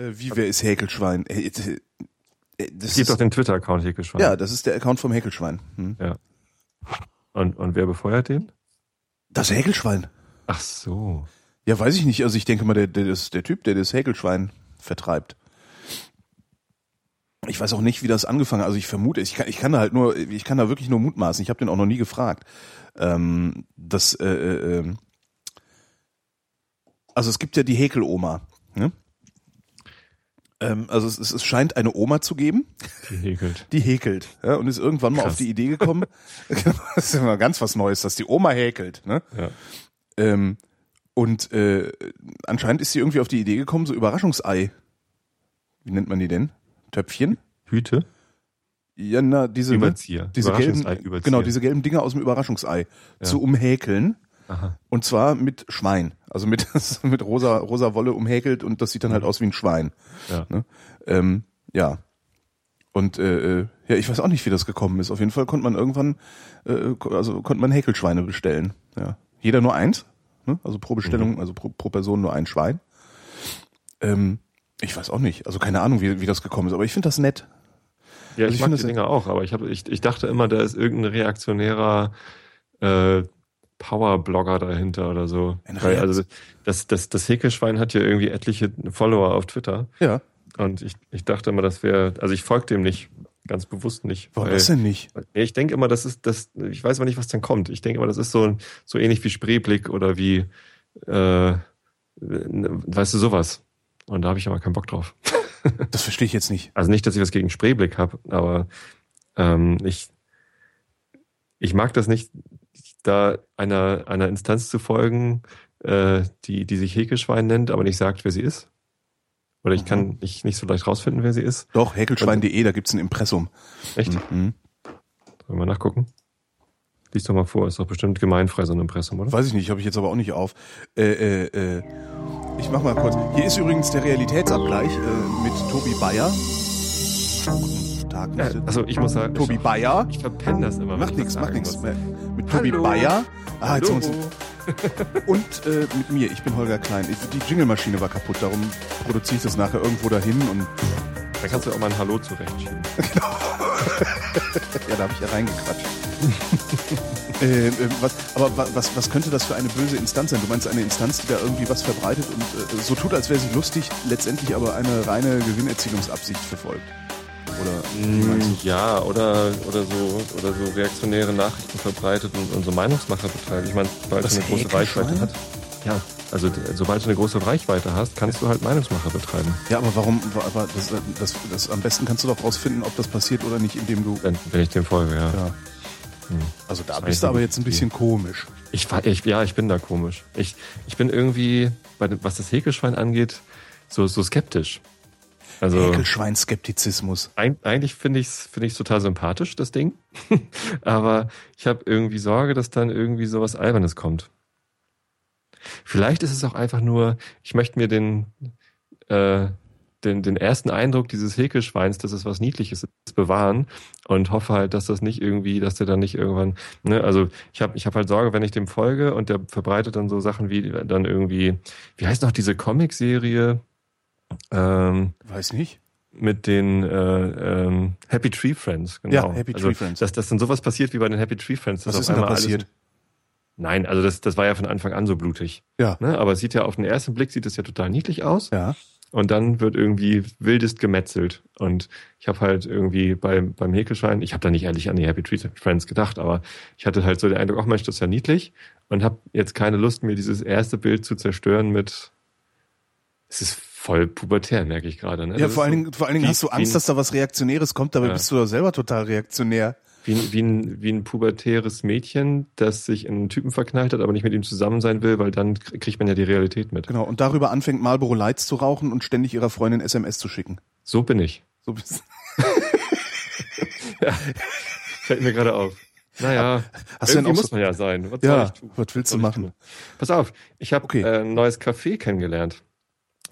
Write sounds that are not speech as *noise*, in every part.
Äh, wie, wer ist Häkelschwein? Äh, äh, äh es gibt doch den Twitter-Account Häkelschwein. Ja, das ist der Account vom Häkelschwein. Hm. Ja. Und, und wer befeuert den? Das Häkelschwein. Ach so. Ja, weiß ich nicht. Also ich denke mal, der, der, ist der Typ, der das Häkelschwein vertreibt. Ich weiß auch nicht, wie das angefangen hat. Also ich vermute, ich kann, ich kann da halt nur, ich kann da wirklich nur mutmaßen. Ich habe den auch noch nie gefragt. Ähm, das, äh, äh, ähm, also es gibt ja die Häkeloma. Ne? Ähm, also es, es scheint eine Oma zu geben. Die häkelt. *laughs* Die häkelt. Ja, und ist irgendwann mal Krass. auf die Idee gekommen. *laughs* *laughs* das ist immer ganz was Neues, dass die Oma häkelt. Ne? Ja. Ähm, und äh, anscheinend ist sie irgendwie auf die Idee gekommen, so Überraschungsei. Wie nennt man die denn? Töpfchen? Hüte? Ja, na, diese, Überzieher. diese gelben, genau, diese gelben Dinger aus dem Überraschungsei ja. zu umhäkeln. Aha. Und zwar mit Schwein. Also mit, *laughs* mit rosa, rosa Wolle umhäkelt und das sieht dann halt mhm. aus wie ein Schwein. Ja. Ne? Ähm, ja. Und äh, äh, ja, ich weiß auch nicht, wie das gekommen ist. Auf jeden Fall konnte man irgendwann, äh, also konnte man Häkelschweine bestellen. Ja. Jeder nur eins. Ne? Also pro Bestellung, mhm. also pro, pro Person nur ein Schwein. Ähm, ich weiß auch nicht. Also keine Ahnung, wie, wie das gekommen ist, aber ich finde das nett. Ja, also ich, ich mag die Dinger auch, aber ich, hab, ich, ich dachte immer, da ist irgendein reaktionärer äh, Power-Blogger dahinter oder so. Weil, also das, das, das Häkelschwein hat ja irgendwie etliche Follower auf Twitter. Ja. Und ich, ich dachte immer, das wäre, also ich folge dem nicht, ganz bewusst nicht. Warum das denn nicht? Ich denke immer, das ist, das, ich weiß aber nicht, was dann kommt. Ich denke immer, das ist so, so ähnlich wie Spreeblick oder wie, äh, weißt du, sowas. Und da habe ich aber keinen Bock drauf. *laughs* das verstehe ich jetzt nicht. Also nicht, dass ich was gegen Spreeblick habe, aber ähm, ich, ich mag das nicht, da einer, einer Instanz zu folgen, äh, die, die sich Häkelschwein nennt, aber nicht sagt, wer sie ist. Oder ich mhm. kann nicht, nicht so leicht rausfinden, wer sie ist. Doch, häkelschwein.de, da gibt's ein Impressum. Echt? Mhm. Sollen wir mal nachgucken? Lies doch mal vor, ist doch bestimmt gemeinfrei so ein Impressum, oder? Weiß ich nicht, habe ich jetzt aber auch nicht auf. Äh, äh, äh, ich mach mal kurz. Hier ist übrigens der Realitätsabgleich äh, mit Tobi Bayer. Guten Tag. Ja, also ich muss sagen, Tobi Bayer. Ich verpenne das immer. Macht nichts, macht nichts. Mit Tobi Bayer. Ah, jetzt uns. Und äh, mit mir, ich bin Holger Klein. Die Jingle-Maschine war kaputt, darum produziere ich das nachher irgendwo dahin und. Da kannst du auch mal ein Hallo zurechtschieben. *laughs* Genau. ja, da habe ich ja reingequatscht. *laughs* äh, äh, was, aber was, was könnte das für eine böse Instanz sein? Du meinst eine Instanz, die da irgendwie was verbreitet und äh, so tut, als wäre sie lustig, letztendlich aber eine reine Gewinnerzielungsabsicht verfolgt? Oder mm, ja, oder oder so oder so reaktionäre Nachrichten verbreitet und, und so Meinungsmacher betreibt. Ich meine, weil es eine große Reichweite hat. Ja, also sobald du eine große Reichweite hast, kannst du halt Meinungsmacher betreiben. Ja, aber warum? Aber das, das, das, am besten kannst du doch rausfinden, ob das passiert oder nicht, indem du. Wenn, wenn ich dem folge, ja. ja. Hm. Also da das bist du aber jetzt ein bisschen komisch. Ich, ich, ja, ich bin da komisch. Ich, ich bin irgendwie, was das Häkelschwein angeht, so, so skeptisch. Also Häkelschwein-Skeptizismus. Eigentlich finde ich es finde ich total sympathisch, das Ding. *laughs* aber ich habe irgendwie Sorge, dass dann irgendwie sowas Albernes kommt. Vielleicht ist es auch einfach nur, ich möchte mir den, äh, den, den ersten Eindruck dieses Häkelschweins, dass es was Niedliches ist, bewahren und hoffe halt, dass das nicht irgendwie, dass der dann nicht irgendwann, ne, also ich habe ich hab halt Sorge, wenn ich dem folge und der verbreitet dann so Sachen wie dann irgendwie, wie heißt noch diese Comicserie? Ähm, Weiß nicht mit den äh, ähm, Happy Tree Friends, genau. Ja, Happy also, Tree Friends. Dass, dass dann sowas passiert wie bei den Happy Tree Friends. Was ist denn da passiert? Nein, also das, das war ja von Anfang an so blutig. Ja. Ne? Aber es sieht ja auf den ersten Blick sieht es ja total niedlich aus. Ja. Und dann wird irgendwie wildest gemetzelt. Und ich habe halt irgendwie beim, beim Häkelschein, ich habe da nicht ehrlich an die Happy Tree Friends gedacht, aber ich hatte halt so den Eindruck, ach Mensch, das ist ja niedlich. Und habe jetzt keine Lust, mir dieses erste Bild zu zerstören mit, es ist voll pubertär, merke ich gerade. Ne? Ja, vor allen, Dingen, vor allen Dingen hast du Angst, dass da was Reaktionäres kommt, dabei ja. bist du doch selber total reaktionär. Wie, wie, ein, wie ein pubertäres Mädchen, das sich in einen Typen verknallt hat, aber nicht mit ihm zusammen sein will, weil dann kriegt man ja die Realität mit. Genau, und darüber anfängt Marlboro Lights zu rauchen und ständig ihrer Freundin SMS zu schicken. So bin ich. So bist *laughs* ja, fällt mir gerade auf. Naja, Hast irgendwie muss man ja sein. Was ja, was willst du machen? Pass auf, ich habe okay. äh, ein neues Café kennengelernt.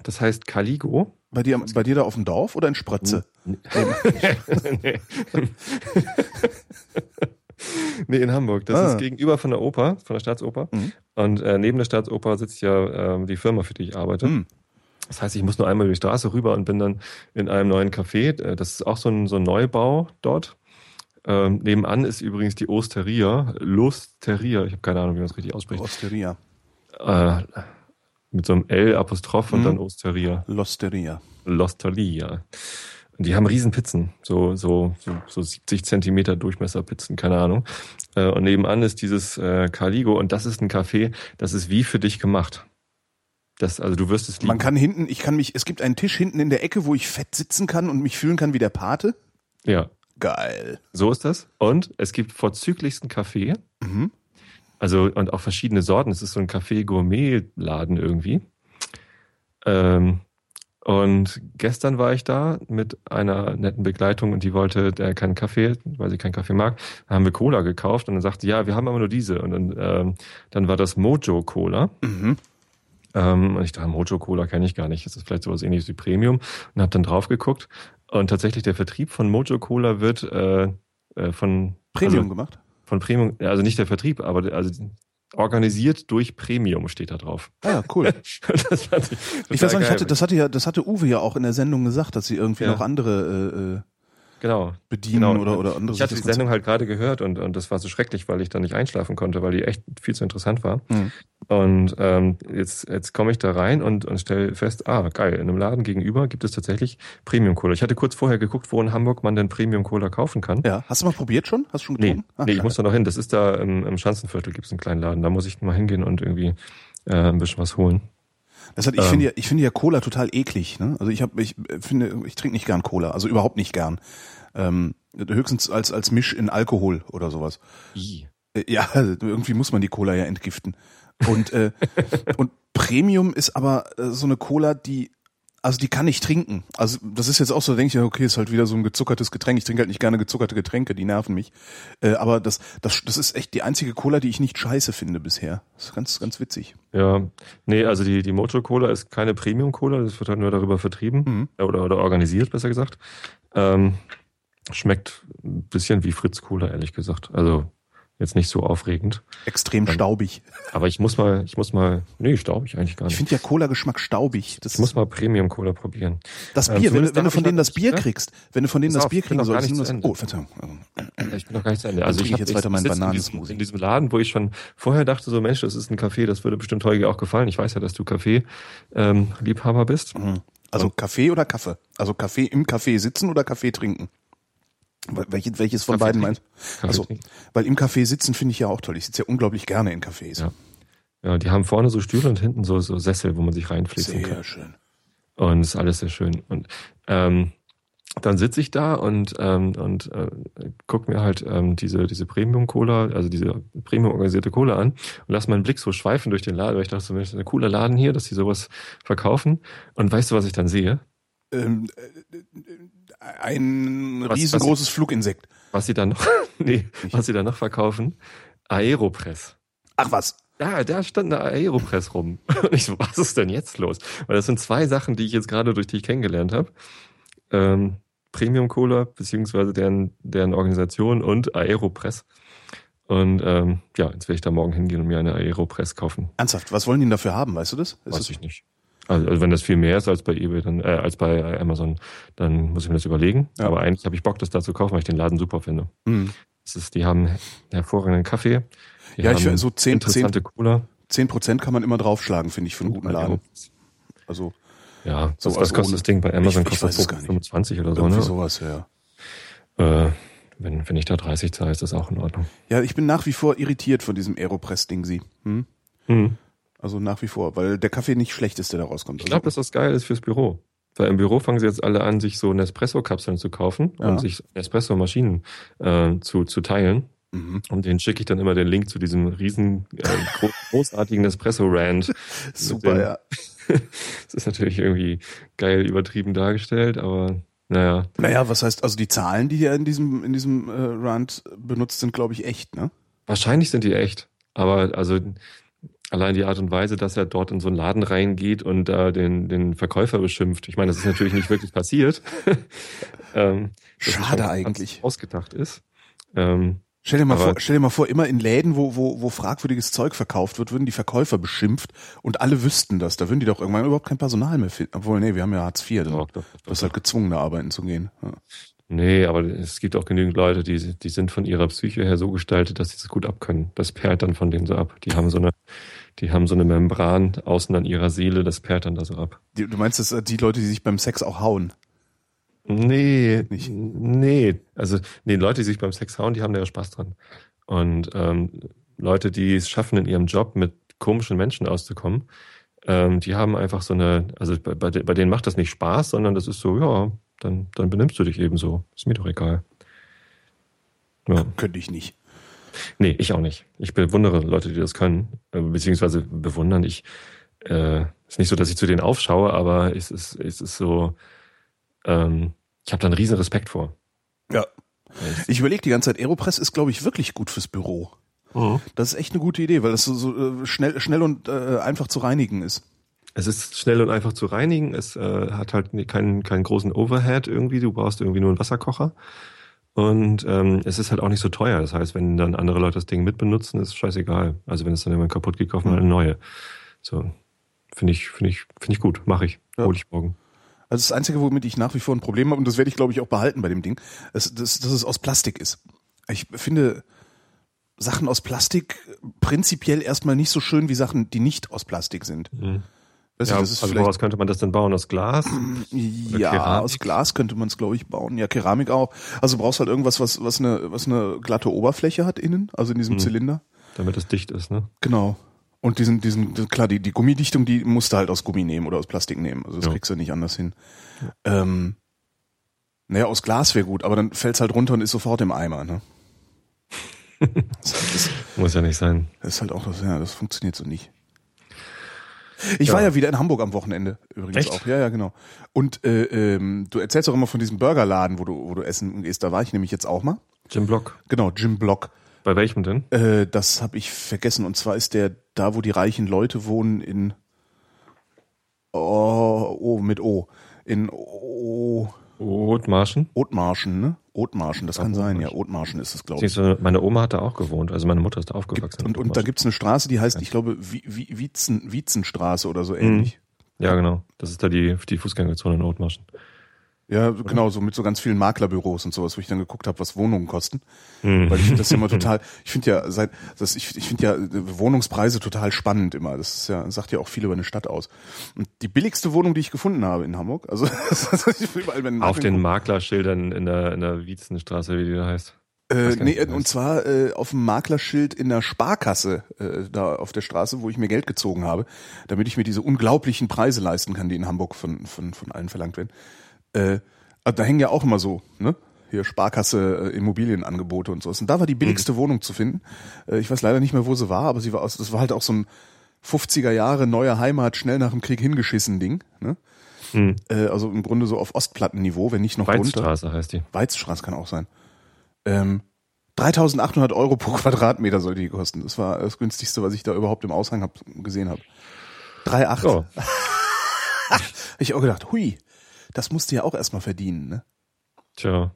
Das heißt Caligo. Bei dir, bei dir da auf dem Dorf oder in Sprötze? nee. *laughs* nee, in Hamburg. Das ah. ist gegenüber von der Oper, von der Staatsoper. Mhm. Und äh, neben der Staatsoper sitzt ja äh, die Firma, für die ich arbeite. Mhm. Das heißt, ich muss nur einmal über die Straße rüber und bin dann in einem neuen Café. Äh, das ist auch so ein, so ein Neubau dort. Ähm, nebenan ist übrigens die Osteria, Losteria, ich habe keine Ahnung, wie man das richtig ausspricht. Osteria. Äh, mit so einem L-Apostroph und mhm. dann Osteria. Losteria. Losteria. Und die haben Riesenpizzen, so, so, so, so 70 Zentimeter Durchmesserpizzen, keine Ahnung. Äh, und nebenan ist dieses äh, Caligo und das ist ein Café, das ist wie für dich gemacht. Das, also du wirst es lieben. Man kann hinten, ich kann mich, es gibt einen Tisch hinten in der Ecke, wo ich fett sitzen kann und mich fühlen kann wie der Pate. Ja. Geil. So ist das. Und es gibt vorzüglichsten Kaffee. Mhm. Also, und auch verschiedene Sorten. Es ist so ein Kaffee-Gourmet-Laden irgendwie. Ähm, und gestern war ich da mit einer netten Begleitung und die wollte der keinen Kaffee, weil sie keinen Kaffee mag. Da haben wir Cola gekauft und dann sagte, ja, wir haben aber nur diese. Und dann, ähm, dann war das Mojo Cola. Mhm. Ähm, und ich dachte, Mojo Cola kenne ich gar nicht. Das ist vielleicht sowas ähnliches wie Premium. Und habe dann drauf geguckt. Und tatsächlich der Vertrieb von Mojo Cola wird äh, äh, von Premium also, gemacht? Von Premium, also nicht der Vertrieb, aber also organisiert durch Premium steht da drauf. Ah, ja, cool. *laughs* ich weiß auch nicht, hatte, das hatte ja, das hatte Uwe ja auch in der Sendung gesagt, dass sie irgendwie ja. noch andere äh, äh genau. bedienen genau. oder, oder andere Ich hatte die Sendung halt gerade gehört und, und das war so schrecklich, weil ich dann nicht einschlafen konnte, weil die echt viel zu interessant war. Mhm. Und ähm, jetzt, jetzt komme ich da rein und, und stelle fest, ah, geil, in einem Laden gegenüber gibt es tatsächlich Premium Cola. Ich hatte kurz vorher geguckt, wo in Hamburg man denn Premium Cola kaufen kann. Ja, hast du mal probiert schon? Hast du schon getrunken? Nee, ah, nee ich muss da noch hin. Das ist da im, im Schanzenviertel gibt es einen kleinen Laden. Da muss ich mal hingehen und irgendwie äh, ein bisschen was holen. Das hat, ich ähm, finde ja, ich finde ja Cola total eklig. Ne? Also ich habe, ich finde, ich trinke nicht gern Cola, also überhaupt nicht gern. Ähm, höchstens als als Misch in Alkohol oder sowas. I. Äh, ja, irgendwie muss man die Cola ja entgiften. Und äh, *laughs* und Premium ist aber äh, so eine Cola, die also die kann ich trinken. Also das ist jetzt auch so, denke ich, okay, ist halt wieder so ein gezuckertes Getränk. Ich trinke halt nicht gerne gezuckerte Getränke, die nerven mich. Äh, aber das, das, das ist echt die einzige Cola, die ich nicht scheiße finde bisher. Das ist ganz, ganz witzig. Ja, nee, also die, die Mojo Cola ist keine Premium Cola, das wird halt nur darüber vertrieben mhm. oder, oder organisiert, besser gesagt. Ähm, schmeckt ein bisschen wie Fritz Cola, ehrlich gesagt. Also Jetzt nicht so aufregend. Extrem ähm, staubig. Aber ich muss mal, ich muss mal, nee, staubig eigentlich gar nicht. Ich finde ja Cola-Geschmack staubig. Das ich muss mal Premium-Cola probieren. Das ähm, Bier, ähm, wenn, wenn du von denen das Bier kriegst, wenn du von denen das auf, Bier kriegen sollst, das, oh, Verzeihung. Ich bin noch gar nicht zu Ende. Also ich, ich jetzt weiter meinen Bananensmoothie. In, diesem Laden, wo ich schon vorher dachte, so Mensch, das ist ein Café, das würde bestimmt Holger auch gefallen. Ich weiß ja, dass du Kaffee-Liebhaber ähm, bist. Mhm. Also Kaffee oder Kaffee? Also Kaffee im Kaffee sitzen oder Kaffee trinken? Welches, welches von Kaffee beiden meinst Also, weil im Café sitzen finde ich ja auch toll. Ich sitze ja unglaublich gerne in Cafés. Ja. ja, die haben vorne so Stühle und hinten so, so Sessel, wo man sich reinfließen kann. Sehr schön. Und ist alles sehr schön. Und ähm, dann sitze ich da und ähm, und äh, guck mir halt ähm, diese diese Premium Cola, also diese Premium organisierte Cola an und lass meinen Blick so schweifen durch den Laden, weil ich dachte, so, Mensch, ein cooler Laden hier, dass sie sowas verkaufen. Und weißt du, was ich dann sehe? Ähm, äh, ein was, riesengroßes was, Fluginsekt. Was sie dann noch, *laughs* nee, was sie dann noch verkaufen? Aeropress. Ach was. Ja, da stand eine Aeropress rum. *laughs* Und ich so, was ist denn jetzt los? Weil das sind zwei Sachen, die ich jetzt gerade durch dich kennengelernt habe. Ähm, Premium Cola, beziehungsweise deren, deren Organisation und Aeropress. Und ähm, ja, jetzt werde ich da morgen hingehen und mir eine Aeropress kaufen. Ernsthaft, was wollen die dafür haben, weißt du das? Ist Weiß ich nicht. Also, also wenn das viel mehr ist als bei eBay, dann äh, als bei Amazon, dann muss ich mir das überlegen. Ja. Aber eigentlich habe ich Bock, das da zu kaufen, weil ich den Laden super finde. Mhm. Das ist, die haben hervorragenden Kaffee. ja, ich finde so 10, interessante 10, Cola. 10 Prozent kann man immer draufschlagen, finde ich, für einen guten Laden. Also ja, so was, was kostet das Ding bei Amazon? Ich, ich kostet 25 oder so, Irgendwie ne? sowas, ja. Äh, wenn, wenn ich da 30 zahle, ist das auch in Ordnung. Ja, ich bin nach wie vor irritiert von diesem Aeropress-Ding, sie. Hm? Mhm. Also nach wie vor, weil der Kaffee nicht schlecht ist, der da rauskommt. Ich glaube, dass das geil ist fürs Büro. Weil im Büro fangen sie jetzt alle an, sich so Nespresso-Kapseln zu kaufen ja. und sich Nespresso-Maschinen äh, zu, zu teilen. Mhm. Und den schicke ich dann immer den Link zu diesem riesen, äh, *laughs* großartigen Nespresso-Rand. Super, den, ja. *laughs* das ist natürlich irgendwie geil übertrieben dargestellt, aber naja. Naja, was heißt, also die Zahlen, die hier in diesem, in diesem äh, Rand benutzt, sind, glaube ich, echt, ne? Wahrscheinlich sind die echt. Aber also Allein die Art und Weise, dass er dort in so einen Laden reingeht und da den, den Verkäufer beschimpft. Ich meine, das ist natürlich nicht wirklich passiert. *laughs* ähm, Schade eigentlich. Ausgedacht ist. Ähm, Stell dir mal vor, stell dir mal vor, immer in Läden, wo, wo, wo fragwürdiges Zeug verkauft wird, würden die Verkäufer beschimpft und alle wüssten das. Da würden die doch irgendwann überhaupt kein Personal mehr finden. Obwohl, nee, wir haben ja Hartz IV. Da, das ist halt gezwungen, da arbeiten zu gehen. Ja. Nee, aber es gibt auch genügend Leute, die, die sind von ihrer Psyche her so gestaltet, dass sie das gut abkönnen. Das perlt dann von denen so ab. Die haben so eine, die haben so eine Membran außen an ihrer Seele, das perlt dann da so ab. Du meinst, dass die Leute, die sich beim Sex auch hauen? Nee, nicht. nee. Also, nee, Leute, die sich beim Sex hauen, die haben da ja Spaß dran. Und ähm, Leute, die es schaffen, in ihrem Job mit komischen Menschen auszukommen, ähm, die haben einfach so eine, also bei, bei, bei denen macht das nicht Spaß, sondern das ist so, ja, dann, dann benimmst du dich eben so. Ist mir doch egal. Ja. Könnte ich nicht. Nee, ich auch nicht. Ich bewundere Leute, die das können, äh, beziehungsweise bewundern. Ich, äh, ist nicht so, dass ich zu denen aufschaue, aber es ist, es ist so, ähm, ich habe da einen riesen Respekt vor. Ja. Ich überlege die ganze Zeit, Aeropress ist, glaube ich, wirklich gut fürs Büro. Mhm. Das ist echt eine gute Idee, weil das so, so äh, schnell, schnell und äh, einfach zu reinigen ist. Es ist schnell und einfach zu reinigen. Es äh, hat halt keinen, keinen großen Overhead irgendwie. Du brauchst irgendwie nur einen Wasserkocher. Und ähm, es ist halt auch nicht so teuer. Das heißt, wenn dann andere Leute das Ding mitbenutzen, ist scheißegal. Also wenn es dann immer kaputt geht, kaufen wir eine neue. So, finde ich, finde ich, finde ich gut. Mache ich. Ja. Hol ich morgen. Also das Einzige, womit ich nach wie vor ein Problem habe, und das werde ich, glaube ich, auch behalten bei dem Ding, ist, dass, dass es aus Plastik ist. Ich finde Sachen aus Plastik prinzipiell erstmal nicht so schön wie Sachen, die nicht aus Plastik sind. Mhm. Weißt ja, du, also woraus könnte man das denn bauen? Aus Glas? ja, Keramik? aus Glas könnte man es, glaube ich, bauen. Ja, Keramik auch. Also du brauchst halt irgendwas, was, was, eine, was eine glatte Oberfläche hat innen, also in diesem mhm. Zylinder. Damit es dicht ist, ne? Genau. Und diesen, diesen, klar, die, die Gummidichtung, die musst du halt aus Gummi nehmen oder aus Plastik nehmen. Also das ja. kriegst du nicht anders hin. Ja. Ähm, naja, aus Glas wäre gut, aber dann fällt's halt runter und ist sofort im Eimer, ne? *laughs* das, das, Muss ja nicht sein. Das ist halt auch das, ja, das funktioniert so nicht. Ich ja. war ja wieder in Hamburg am Wochenende übrigens Echt? auch. Ja, ja, genau. Und äh, ähm, du erzählst auch immer von diesem Burgerladen, wo du, wo du essen gehst. Da war ich nämlich jetzt auch mal. Jim Block. Genau, Jim Block. Bei welchem denn? Äh, das habe ich vergessen. Und zwar ist der da, wo die reichen Leute wohnen, in oh, oh mit O. In O. Othmarschen? Othmarschen, ne? Othmarschen, das kann sein, ja. Othmarschen ist es, glaube ich. Meine Oma hat da auch gewohnt, also meine Mutter ist da aufgewachsen. und, und da gibt's eine Straße, die heißt, ich glaube, Wietzen, Wietzenstraße oder so ähnlich. Ja, genau. Das ist da die, die Fußgängerzone in Othmarschen. Ja, genau, so mit so ganz vielen Maklerbüros und sowas, wo ich dann geguckt habe, was Wohnungen kosten. Mhm. Weil ich finde das ja immer *laughs* total, ich finde ja seit das ich, ich finde ja Wohnungspreise total spannend immer. Das ist ja sagt ja auch viel über eine Stadt aus. Und die billigste Wohnung, die ich gefunden habe in Hamburg, also *laughs* überall, wenn auf den Maklerschildern in der in der Wiesenstraße, wie die da heißt. Äh, nee, und zwar äh, auf dem Maklerschild in der Sparkasse äh, da auf der Straße, wo ich mir Geld gezogen habe, damit ich mir diese unglaublichen Preise leisten kann, die in Hamburg von von von allen verlangt werden. Äh, da hängen ja auch immer so, ne? Hier Sparkasse, äh, Immobilienangebote und so. Und da war die billigste mhm. Wohnung zu finden. Äh, ich weiß leider nicht mehr, wo sie war, aber sie war aus, das war halt auch so ein 50er Jahre neue Heimat, schnell nach dem Krieg hingeschissen Ding. Ne? Mhm. Äh, also im Grunde so auf Ostplattenniveau, wenn nicht noch Weizstraße drunter. heißt die. Weizstraße kann auch sein. Ähm, 3800 Euro pro Quadratmeter soll die kosten. Das war das günstigste, was ich da überhaupt im Aushang hab, gesehen habe. 3,8. Oh. ich auch gedacht, hui, das musst du ja auch erstmal verdienen, ne? Tja.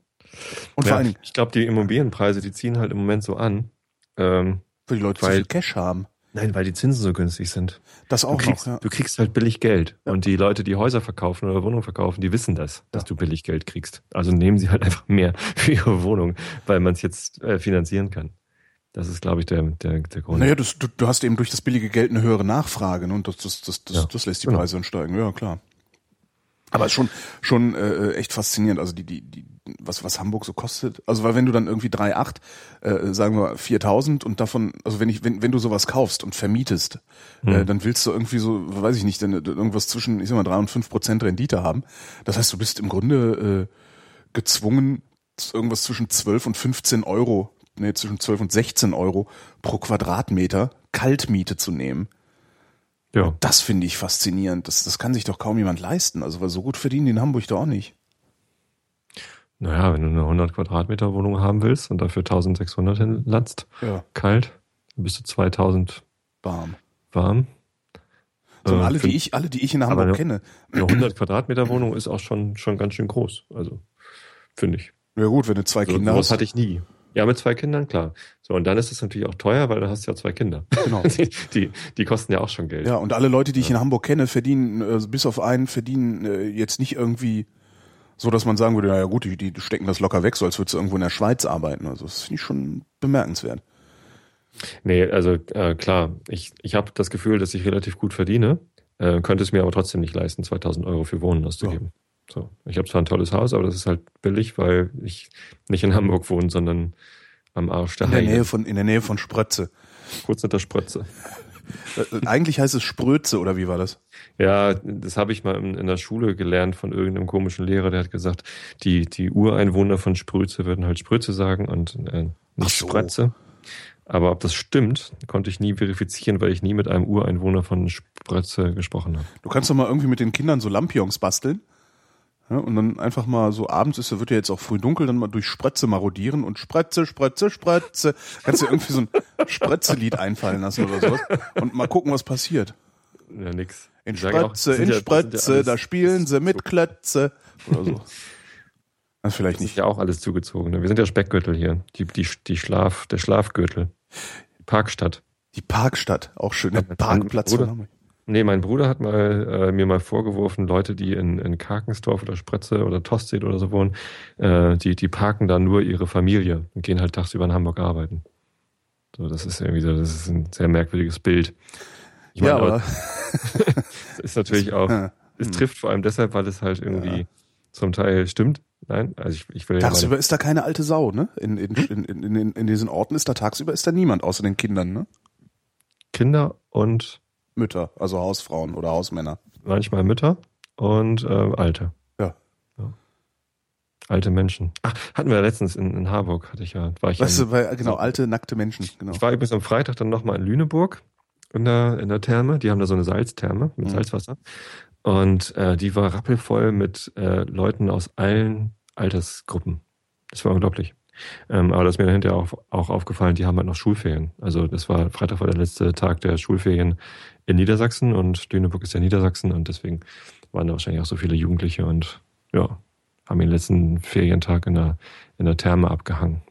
Und ja, vor allen Dingen, ich glaube, die Immobilienpreise, die ziehen halt im Moment so an. Ähm, weil die Leute weil, so viel Cash haben. Nein, weil die Zinsen so günstig sind. Das auch du kriegst, noch, ja. Du kriegst halt billig Geld. Ja. Und die Leute, die Häuser verkaufen oder Wohnungen verkaufen, die wissen das, dass ja. du billig Geld kriegst. Also nehmen sie halt *laughs* einfach mehr für ihre Wohnung, weil man es jetzt äh, finanzieren kann. Das ist, glaube ich, der, der, der Grund. Naja, das, du, du hast eben durch das billige Geld eine höhere Nachfrage ne? und das, das, das, das, das lässt die genau. Preise ansteigen. Ja, klar. Aber schon schon äh, echt faszinierend, also die die die was was Hamburg so kostet. Also weil wenn du dann irgendwie 3,8 äh, sagen wir 4000 und davon also wenn ich wenn wenn du sowas kaufst und vermietest, hm. äh, dann willst du irgendwie so, weiß ich nicht, dann irgendwas zwischen ich sag mal 3 und 5 Prozent Rendite haben. Das heißt, du bist im Grunde äh, gezwungen irgendwas zwischen 12 und 15 Euro, nee, zwischen 12 und 16 Euro pro Quadratmeter Kaltmiete zu nehmen. Ja. Das finde ich faszinierend. Das, das kann sich doch kaum jemand leisten. Also, weil so gut verdienen die in Hamburg doch auch nicht. Naja, wenn du eine 100 Quadratmeter Wohnung haben willst und dafür 1600 hinlatzt, ja. kalt, dann bist du 2000 warm. Warm. So, äh, alle, die ich, alle, die ich in Hamburg eine, kenne. Eine 100 Quadratmeter Wohnung ist auch schon, schon ganz schön groß. Also, finde ich. Ja gut, wenn du zwei Kinder so, hast. hatte ich nie. Ja, mit zwei Kindern, klar. So, und dann ist es natürlich auch teuer, weil du hast ja zwei Kinder. Genau. *laughs* Die, die, die kosten ja auch schon Geld. Ja, und alle Leute, die ich in Hamburg kenne, verdienen, äh, bis auf einen, verdienen äh, jetzt nicht irgendwie so, dass man sagen würde, naja gut, die, die stecken das locker weg, so als würdest du irgendwo in der Schweiz arbeiten. Also das finde ich schon bemerkenswert. Nee, also äh, klar, ich, ich habe das Gefühl, dass ich relativ gut verdiene, äh, könnte es mir aber trotzdem nicht leisten, 2000 Euro für Wohnen auszugeben. Ja. So, ich habe zwar ein tolles Haus, aber das ist halt billig, weil ich nicht in Hamburg wohne, sondern am Arsch der In der Nähe von in der Nähe von Sprötze. Kurz hinter Sprötze. Äh, eigentlich heißt es Sprötze oder wie war das? Ja, das habe ich mal in, in, der Schule gelernt von irgendeinem komischen Lehrer, der hat gesagt, die die Ureinwohner von Sprötze würden halt Sprötze sagen und äh, nicht so. Sprötze. Aber ob das stimmt, konnte ich nie verifizieren, weil ich nie mit einem Ureinwohner von Sprötze gesprochen habe. Du kannst doch mal irgendwie mit den Kindern so Lampions basteln ja, und dann einfach mal so abends ist, wird ja jetzt auch früh dunkel, dann mal durch Spretze marodieren und Spretze, Spretze, Spretze. Kannst du irgendwie so ein Spretze-Lied einfallen lassen oder sowas und mal gucken, was passiert. Ja, nix. In Spretze, in ja, Spretze, ja da spielen sie mit Klötze oder so. *laughs* Das vielleicht nicht. ist ja auch alles zugezogen. Ne? Wir sind ja Speckgürtel hier. Die, die, die Schlaf, der Schlafgürtel. Die Parkstadt. Die Parkstadt, auch schön. Der Parkplatz von Nee, mein Bruder hat mal äh, mir mal vorgeworfen, Leute, die in, in Karkensdorf oder Spretze oder Tosted oder so wohnen, äh, die, die parken da nur ihre Familie und gehen halt tagsüber in Hamburg arbeiten. So, das ist irgendwie so, das ist ein sehr merkwürdiges Bild. Ich meine, ja, aber *laughs* das ist natürlich auch, es hm. trifft vor allem deshalb, weil es halt irgendwie ja. zum Teil stimmt. Nein, also ich, ich will Tagsüber ja ist da keine alte Sau, ne? In, in, in, in, in, in diesen Orten ist da tagsüber ist da niemand, außer den Kindern, ne? Kinder und Mütter, also Hausfrauen oder Hausmänner. Manchmal Mütter und äh, Alte. Ja. ja. Alte Menschen. Ach, hatten wir ja letztens in, in Harburg, hatte ich ja. War ich weißt du, weil, genau, alte, nackte Menschen, genau. Ich war übrigens am Freitag dann nochmal in Lüneburg in der, in der Therme. Die haben da so eine Salztherme mit mhm. Salzwasser. Und äh, die war rappelvoll mit äh, Leuten aus allen Altersgruppen. Das war unglaublich. Ähm, aber das ist mir dahinter auch, auch aufgefallen, die haben halt noch Schulferien. Also das war Freitag war der letzte Tag der Schulferien in Niedersachsen und Lüneburg ist ja Niedersachsen und deswegen waren da wahrscheinlich auch so viele Jugendliche und ja, haben den letzten Ferientag in der, in der Therme abgehangen.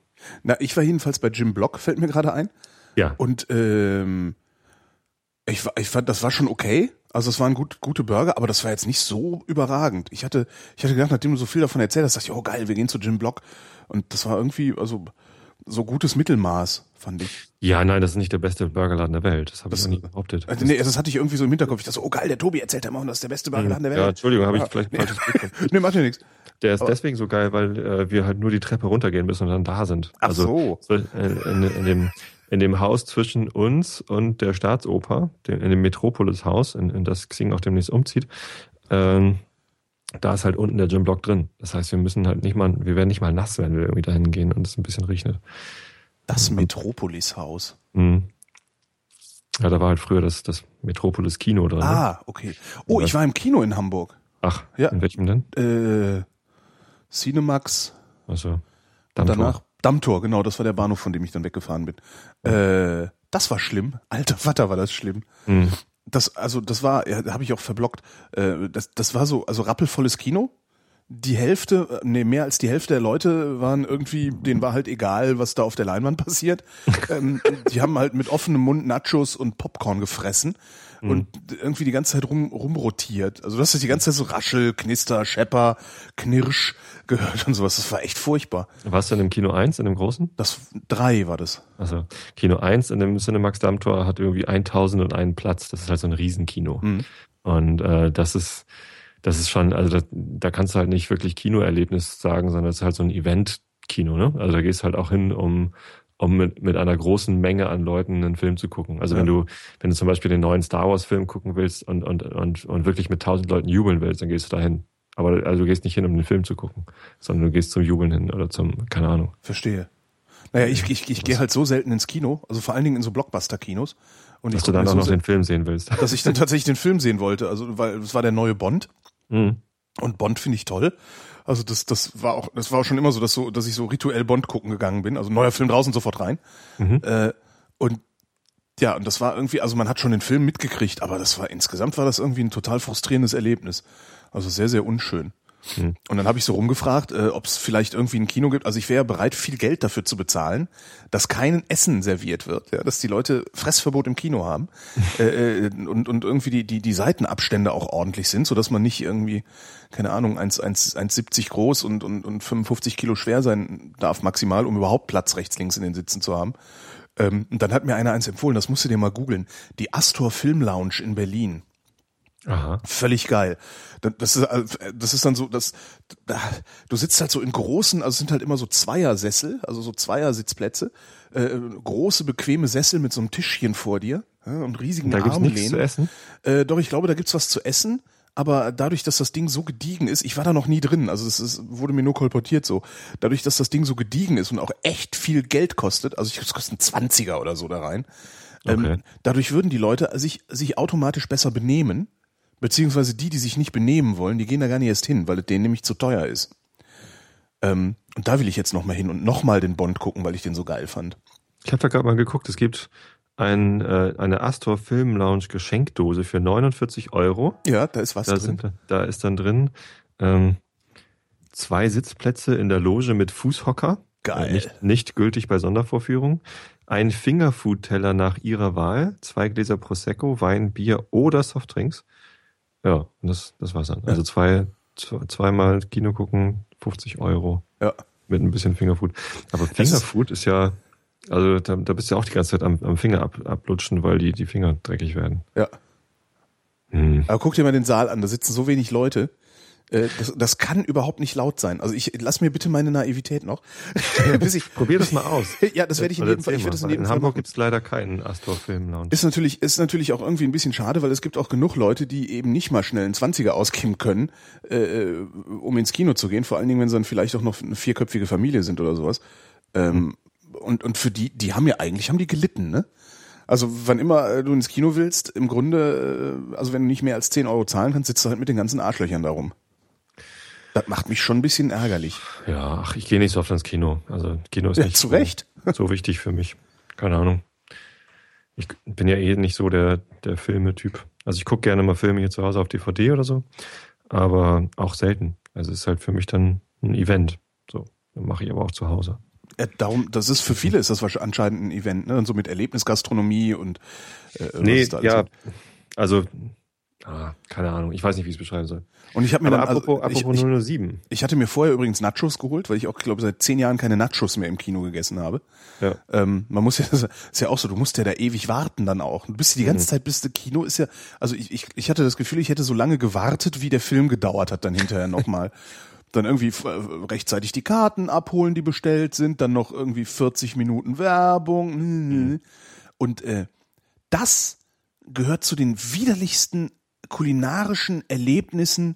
Na, ich war jedenfalls bei Jim Block, fällt mir gerade ein. Ja. Und ähm, ich, ich fand, das war schon okay. Also es waren gut, gute Burger, aber das war jetzt nicht so überragend. Ich hatte, ich hatte gedacht, nachdem du so viel davon erzählt hast, dachte ich, oh geil, wir gehen zu Jim Block. Und das war irgendwie, also so gutes Mittelmaß, fand ich. Ja, nein, das ist nicht der beste Burgerladen der Welt. Das habe ich noch nie behauptet. Also, nee, das hatte ich irgendwie so im Hinterkopf. Ich dachte so, oh geil, der Tobi erzählt immer, das ist der beste Burgerladen der Welt. Ja, Entschuldigung, habe ich vielleicht nee. falsches *laughs* Nee, macht ja nichts. Der ist Aber deswegen so geil, weil äh, wir halt nur die Treppe runtergehen müssen und dann da sind. Ach also, so. In, in, in, dem, in dem Haus zwischen uns und der Staatsoper, in dem Metropolis-Haus, in, in das Xing auch demnächst umzieht, ähm, da ist halt unten der Gymblock drin. Das heißt, wir müssen halt nicht mal, wir werden nicht mal nass, wenn wir irgendwie dahin gehen und es ein bisschen regnet. Das Metropolis-Haus. Mhm. Ja, da war halt früher das, das Metropolis-Kino drin. Ne? Ah, okay. Oh, ich war im Kino in Hamburg. Ach, ja. in welchem denn? Äh, Cinemax. Also, Dammtor. Danach Dammtor, genau, das war der Bahnhof, von dem ich dann weggefahren bin. Äh, das war schlimm. Alter Vater war das schlimm. Mhm das, also das war, ja, habe ich auch verblockt. Äh, das, das war so, also rappelvolles Kino. Die Hälfte, nee, mehr als die Hälfte der Leute waren irgendwie, denen war halt egal, was da auf der Leinwand *laughs* passiert. ähm, die haben halt mit offenem Mund Nachos und Popcorn gefressen und mhm. irgendwie die ganze Zeit rum, rumrotiert. Also das ist die ganze Zeit so Raschel, Knister, Schepper, Knirsch gehört und sowas. Das war echt furchtbar. Warst du denn im Kino 1, in dem großen? Das drei war das. Also Kino 1 in dem Cinemax Dammtor hat irgendwie 1001 Platz. Das ist halt so ein Riesenkino. Mhm. Und äh, das ist das ist schon, also da, da kannst du halt nicht wirklich Kinoerlebnis sagen, sondern es ist halt so ein Event-Kino, ne? Also da gehst du halt auch hin, um um mit, mit einer großen Menge an Leuten einen Film zu gucken. Also ja. wenn du, wenn du zum Beispiel den neuen Star Wars Film gucken willst und, und, und, und wirklich mit tausend Leuten jubeln willst, dann gehst du dahin. Aber also du gehst nicht hin, um den Film zu gucken, sondern du gehst zum Jubeln hin oder zum, keine Ahnung. Verstehe. Naja, ich, ich, ich gehe halt so selten ins Kino, also vor allen Dingen in so Blockbuster-Kinos. Und dass du dann auch so noch den Film sehen willst. Dass ich dann tatsächlich den Film sehen wollte. Also, weil es war der neue Bond. Mhm. Und Bond finde ich toll. Also das, das war auch, das war auch schon immer so, dass so, dass ich so rituell Bond gucken gegangen bin. Also neuer Film draußen sofort rein. Mhm. Äh, und ja, und das war irgendwie, also man hat schon den Film mitgekriegt, aber das war insgesamt war das irgendwie ein total frustrierendes Erlebnis. Also sehr, sehr unschön. Hm. Und dann habe ich so rumgefragt, äh, ob es vielleicht irgendwie ein Kino gibt. Also ich wäre bereit, viel Geld dafür zu bezahlen, dass kein Essen serviert wird, ja, dass die Leute Fressverbot im Kino haben *laughs* äh, äh, und, und irgendwie die, die, die Seitenabstände auch ordentlich sind, so dass man nicht irgendwie, keine Ahnung, 1,70 groß und, und, und 55 Kilo schwer sein darf maximal, um überhaupt Platz rechts, links in den Sitzen zu haben. Ähm, und dann hat mir einer eins empfohlen, das musst du dir mal googeln. Die Astor Film Lounge in Berlin. Aha. Völlig geil. Das ist, das ist dann so, dass du sitzt halt so in großen, also es sind halt immer so Zweiersessel, also so Zweiersitzplätze, äh, große bequeme Sessel mit so einem Tischchen vor dir ja, und riesigen da gibt's Armlehnen. Nichts zu essen? Äh, doch, ich glaube, da gibt's was zu essen. Aber dadurch, dass das Ding so gediegen ist, ich war da noch nie drin, also es ist, wurde mir nur kolportiert so. Dadurch, dass das Ding so gediegen ist und auch echt viel Geld kostet, also ich es kostet ein 20er oder so da rein, ähm, okay. ähm, dadurch würden die Leute sich, sich automatisch besser benehmen Beziehungsweise die, die sich nicht benehmen wollen, die gehen da gar nicht erst hin, weil es denen nämlich zu teuer ist. Ähm, und da will ich jetzt nochmal hin und nochmal den Bond gucken, weil ich den so geil fand. Ich habe da gerade mal geguckt, es gibt ein, äh, eine Astor Film Lounge Geschenkdose für 49 Euro. Ja, da ist was da drin. Sind, da ist dann drin ähm, zwei Sitzplätze in der Loge mit Fußhocker. Geil. Äh, nicht, nicht gültig bei Sondervorführungen. Ein Fingerfood-Teller nach ihrer Wahl, zwei Gläser Prosecco, Wein, Bier oder Softdrinks. Ja, das, das war's dann. Also zwei, zweimal Kino gucken, 50 Euro. Ja. Mit ein bisschen Fingerfood. Aber Fingerfood ist ja, also da, da bist du ja auch die ganze Zeit am, am Finger ab, ablutschen, weil die, die Finger dreckig werden. Ja. Hm. Aber guck dir mal den Saal an, da sitzen so wenig Leute. Äh, das, das kann überhaupt nicht laut sein. Also ich lass mir bitte meine Naivität noch. *laughs* Bis ich, Probier das mal aus. *laughs* ja, das werde ich in jedem Fall. Ich werde das in, jedem in Fall Hamburg gibt's leider keinen Astor Film Lounge. Ist natürlich ist natürlich auch irgendwie ein bisschen schade, weil es gibt auch genug Leute, die eben nicht mal schnell einen 20er ausgeben können, äh, um ins Kino zu gehen. Vor allen Dingen, wenn sie dann vielleicht auch noch eine vierköpfige Familie sind oder sowas. Ähm, mhm. Und und für die die haben ja eigentlich haben die gelitten, ne? Also wann immer äh, du ins Kino willst, im Grunde, äh, also wenn du nicht mehr als 10 Euro zahlen kannst, sitzt du halt mit den ganzen Arschlöchern darum. Das macht mich schon ein bisschen ärgerlich. Ja, ach, ich gehe nicht so oft ins Kino. Also Kino ist ja, nicht zu so, Recht. *laughs* so wichtig für mich. Keine Ahnung. Ich bin ja eh nicht so der, der Filme-Typ. Also ich gucke gerne mal Filme hier zu Hause auf DVD oder so, aber auch selten. Also es ist halt für mich dann ein Event. So, mache ich aber auch zu Hause. Ja, darum, das ist für viele ist das wahrscheinlich anscheinend ein Event, ne? Und so mit Erlebnisgastronomie und äh, nee, ja, also Ah, keine Ahnung. Ich weiß nicht, wie ich es beschreiben soll. Und ich habe mir Aber dann apropos, also, apropos ich, 007. Ich, ich hatte mir vorher übrigens Nachos geholt, weil ich auch glaube seit zehn Jahren keine Nachos mehr im Kino gegessen habe. Ja. Ähm, man muss ja, *laughs* das ist ja auch so, du musst ja da ewig warten dann auch. Du bist die ganze mhm. Zeit bis das Kino ist ja, also ich, ich, ich hatte das Gefühl, ich hätte so lange gewartet, wie der Film gedauert hat dann hinterher nochmal. *laughs* dann irgendwie äh, rechtzeitig die Karten abholen, die bestellt sind, dann noch irgendwie 40 Minuten Werbung. Mhm. Und äh, das gehört zu den widerlichsten kulinarischen Erlebnissen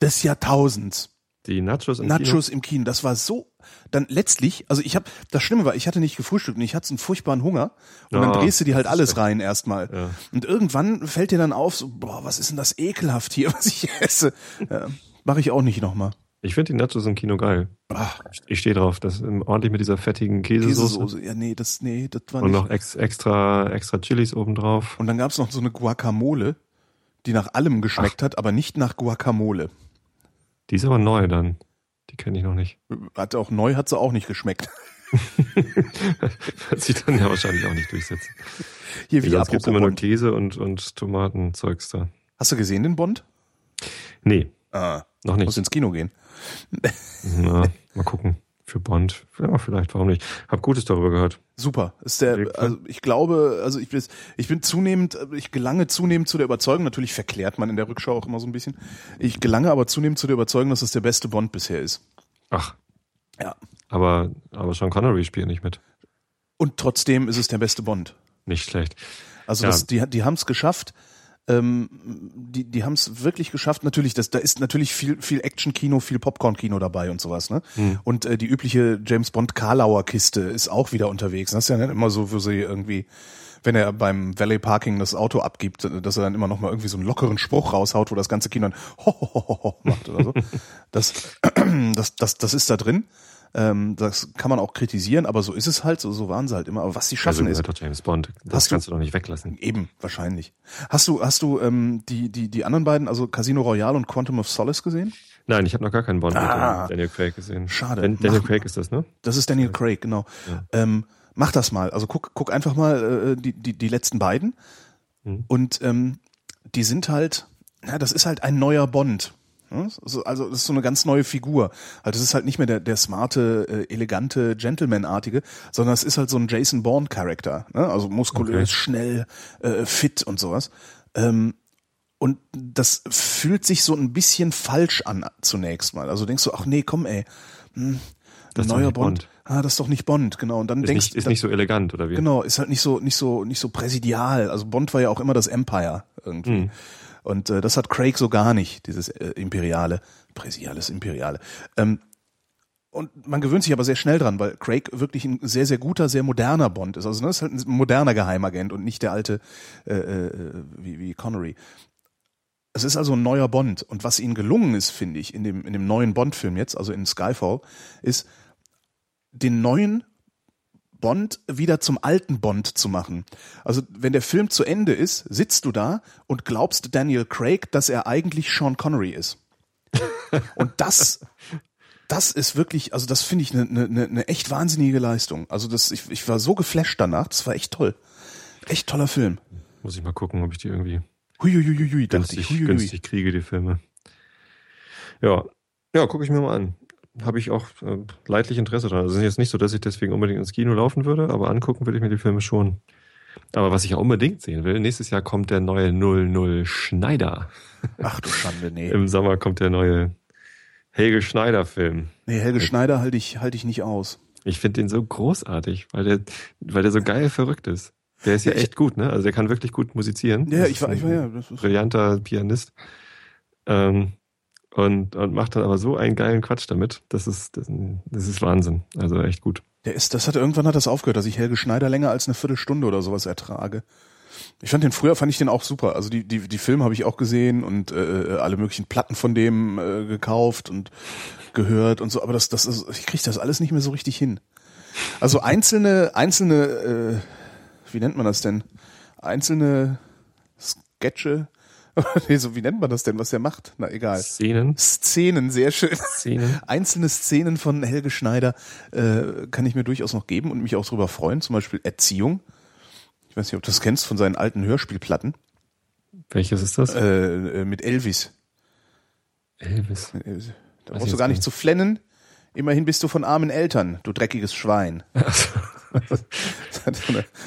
des Jahrtausends. Die Nachos im Nachos Kino? im Kino. Das war so. Dann letztlich, also ich habe, das Schlimme war, ich hatte nicht gefrühstückt und ich hatte einen furchtbaren Hunger und oh, dann drehst du dir halt alles rein erstmal. Ja. Und irgendwann fällt dir dann auf, so, boah, was ist denn das ekelhaft hier, *laughs* was ich esse? Ja, Mache ich auch nicht nochmal. Ich finde die Nachos im Kino geil. Ach. Ich stehe drauf, das ordentlich mit dieser fettigen Käsesoße. Käsesoße, ja nee, das nee, das war Und nicht. noch ex, extra extra Chilis obendrauf. Und dann gab's noch so eine Guacamole, die nach allem geschmeckt Ach. hat, aber nicht nach Guacamole. Die ist aber neu dann. Die kenne ich noch nicht. Hat auch neu hat sie auch nicht geschmeckt. *laughs* wird sich dann ja wahrscheinlich auch nicht durchsetzen. Hier wie es gibt immer nur Käse und und Tomatenzeugs da. Hast du gesehen den Bond? Nee. Ah, noch nicht. Muss ins Kino gehen. Na, mal gucken. Für Bond. Ja, vielleicht, warum nicht? Hab Gutes darüber gehört. Super. Ist der, also ich glaube, also ich bin, ich bin zunehmend, ich gelange zunehmend zu der Überzeugung, natürlich verklärt man in der Rückschau auch immer so ein bisschen. Ich gelange aber zunehmend zu der Überzeugung, dass es der beste Bond bisher ist. Ach. Ja. Aber, aber Sean Connery spielt nicht mit. Und trotzdem ist es der beste Bond. Nicht schlecht. Also ja. das, die, die haben es geschafft, ähm, die, die haben es wirklich geschafft. Natürlich, das, da ist natürlich viel, viel Action-Kino, viel Popcorn-Kino dabei und sowas. Ne? Mhm. Und äh, die übliche James Bond Karlauer Kiste ist auch wieder unterwegs. Das ist ja nicht immer so, wo sie irgendwie wenn er beim Valley Parking das Auto abgibt, dass er dann immer noch mal irgendwie so einen lockeren Spruch raushaut, wo das ganze Kino dann ho, ho, ho, ho macht oder so. Das, *clears throat* das, das, das ist da drin. Ähm, das kann man auch kritisieren, aber so ist es halt, so, so waren sie halt immer. Aber was sie schaffen also, ist. Doch James Bond. Das kannst du, du doch nicht weglassen. Eben, wahrscheinlich. Hast du, hast du ähm, die, die, die anderen beiden, also Casino Royale und Quantum of Solace gesehen? Nein, ich habe noch gar keinen Bond Ah. mit Daniel Craig gesehen. Schade. Dan Daniel Mach- Craig ist das, ne? Das ist Daniel Craig, genau. Ja. Ähm, mach das mal. Also guck, guck einfach mal äh, die, die, die letzten beiden. Mhm. Und ähm, die sind halt, ja, das ist halt ein neuer Bond. Ne? So- Also das ist so eine ganz neue Figur. Also das ist halt nicht mehr der, der smarte, äh, elegante, Gentleman-artige, sondern es ist halt so ein Jason Bourne-Charakter. Ne? Also muskulös, Okay. schnell, äh, fit und sowas. Ähm, und das fühlt sich so ein bisschen falsch an zunächst mal. Also denkst du, ach nee, komm ey, hm, Das ist doch neuer nicht Bond. Bond. Ah, das ist doch nicht Bond, genau. Und dann Ist, denkst nicht, ist dann- nicht so elegant, oder wie? Genau, ist halt nicht so nicht so nicht so präsidial. Also Bond war ja auch immer das Empire irgendwie. Mhm. Und äh, das hat Craig so gar nicht, dieses äh, imperiale, präsidiales imperiale. Ähm, und man gewöhnt sich aber sehr schnell dran, weil Craig wirklich ein sehr, sehr guter, sehr moderner Bond ist. Also ne, ist halt ein moderner Geheimagent und nicht der alte äh, äh, wie, wie Connery. Es ist also ein neuer Bond. Und was ihnen gelungen ist, finde ich, in dem, in dem neuen Bond-Film jetzt, also in Skyfall, ist, den neuen Bond wieder zum alten Bond zu machen. Also wenn der Film zu Ende ist, sitzt du da und glaubst Daniel Craig, dass er eigentlich Sean Connery ist. *laughs* Und das, das ist wirklich, also das finde ich eine ne, ne, echt wahnsinnige Leistung. Also das, ich, ich war so geflasht danach, das war echt toll. Echt toller Film. Muss ich mal gucken, ob ich die irgendwie Huiuiuiui, dachte ich. günstig, Huiuiui. günstig kriege, die Filme. Ja, ja, gucke ich mir mal an. Habe ich auch äh, leidlich Interesse dran. Also es ist jetzt nicht so, dass ich deswegen unbedingt ins Kino laufen würde, aber angucken würde ich mir die Filme schon. Aber was ich auch unbedingt sehen will, nächstes Jahr kommt der neue 00 Schneider. Ach du Schande, nee. *laughs* Im Sommer kommt der neue Helge Schneider-Film. Nee, Helge Schneider halte ich, halte ich nicht aus. Ich finde den so großartig, weil der, weil der so geil verrückt ist. Der ist ja echt gut, ne? Also der kann wirklich gut musizieren. Ja, Das ich war, ich war ja. Das ist, brillanter Pianist. Ähm, und, und macht dann aber so einen geilen Quatsch damit. Das ist, das, das ist Wahnsinn. Also echt gut. Der ist, das hat irgendwann hat das aufgehört, dass ich Helge Schneider länger als eine Viertelstunde oder sowas ertrage. Ich fand den früher fand ich den auch super. Also die die die Filme habe ich auch gesehen und äh, alle möglichen Platten von dem äh, gekauft und gehört und so. Aber das das ist, ich kriege das alles nicht mehr so richtig hin. Also einzelne einzelne äh, wie nennt man das denn? Einzelne Sketche. *laughs* nee, so wie nennt man das denn, was der macht? Na egal. Szenen, Szenen, sehr schön. Szenen. *laughs* Einzelne Szenen von Helge Schneider äh, kann ich mir durchaus noch geben und mich auch darüber freuen. Zum Beispiel Erziehung. Ich weiß nicht, ob du das kennst von seinen alten Hörspielplatten Welches ist das? äh, äh, mit Elvis. Elvis. Da brauchst du gar jetzt nicht zu flennen. Immerhin bist du von armen Eltern, du dreckiges Schwein. *laughs*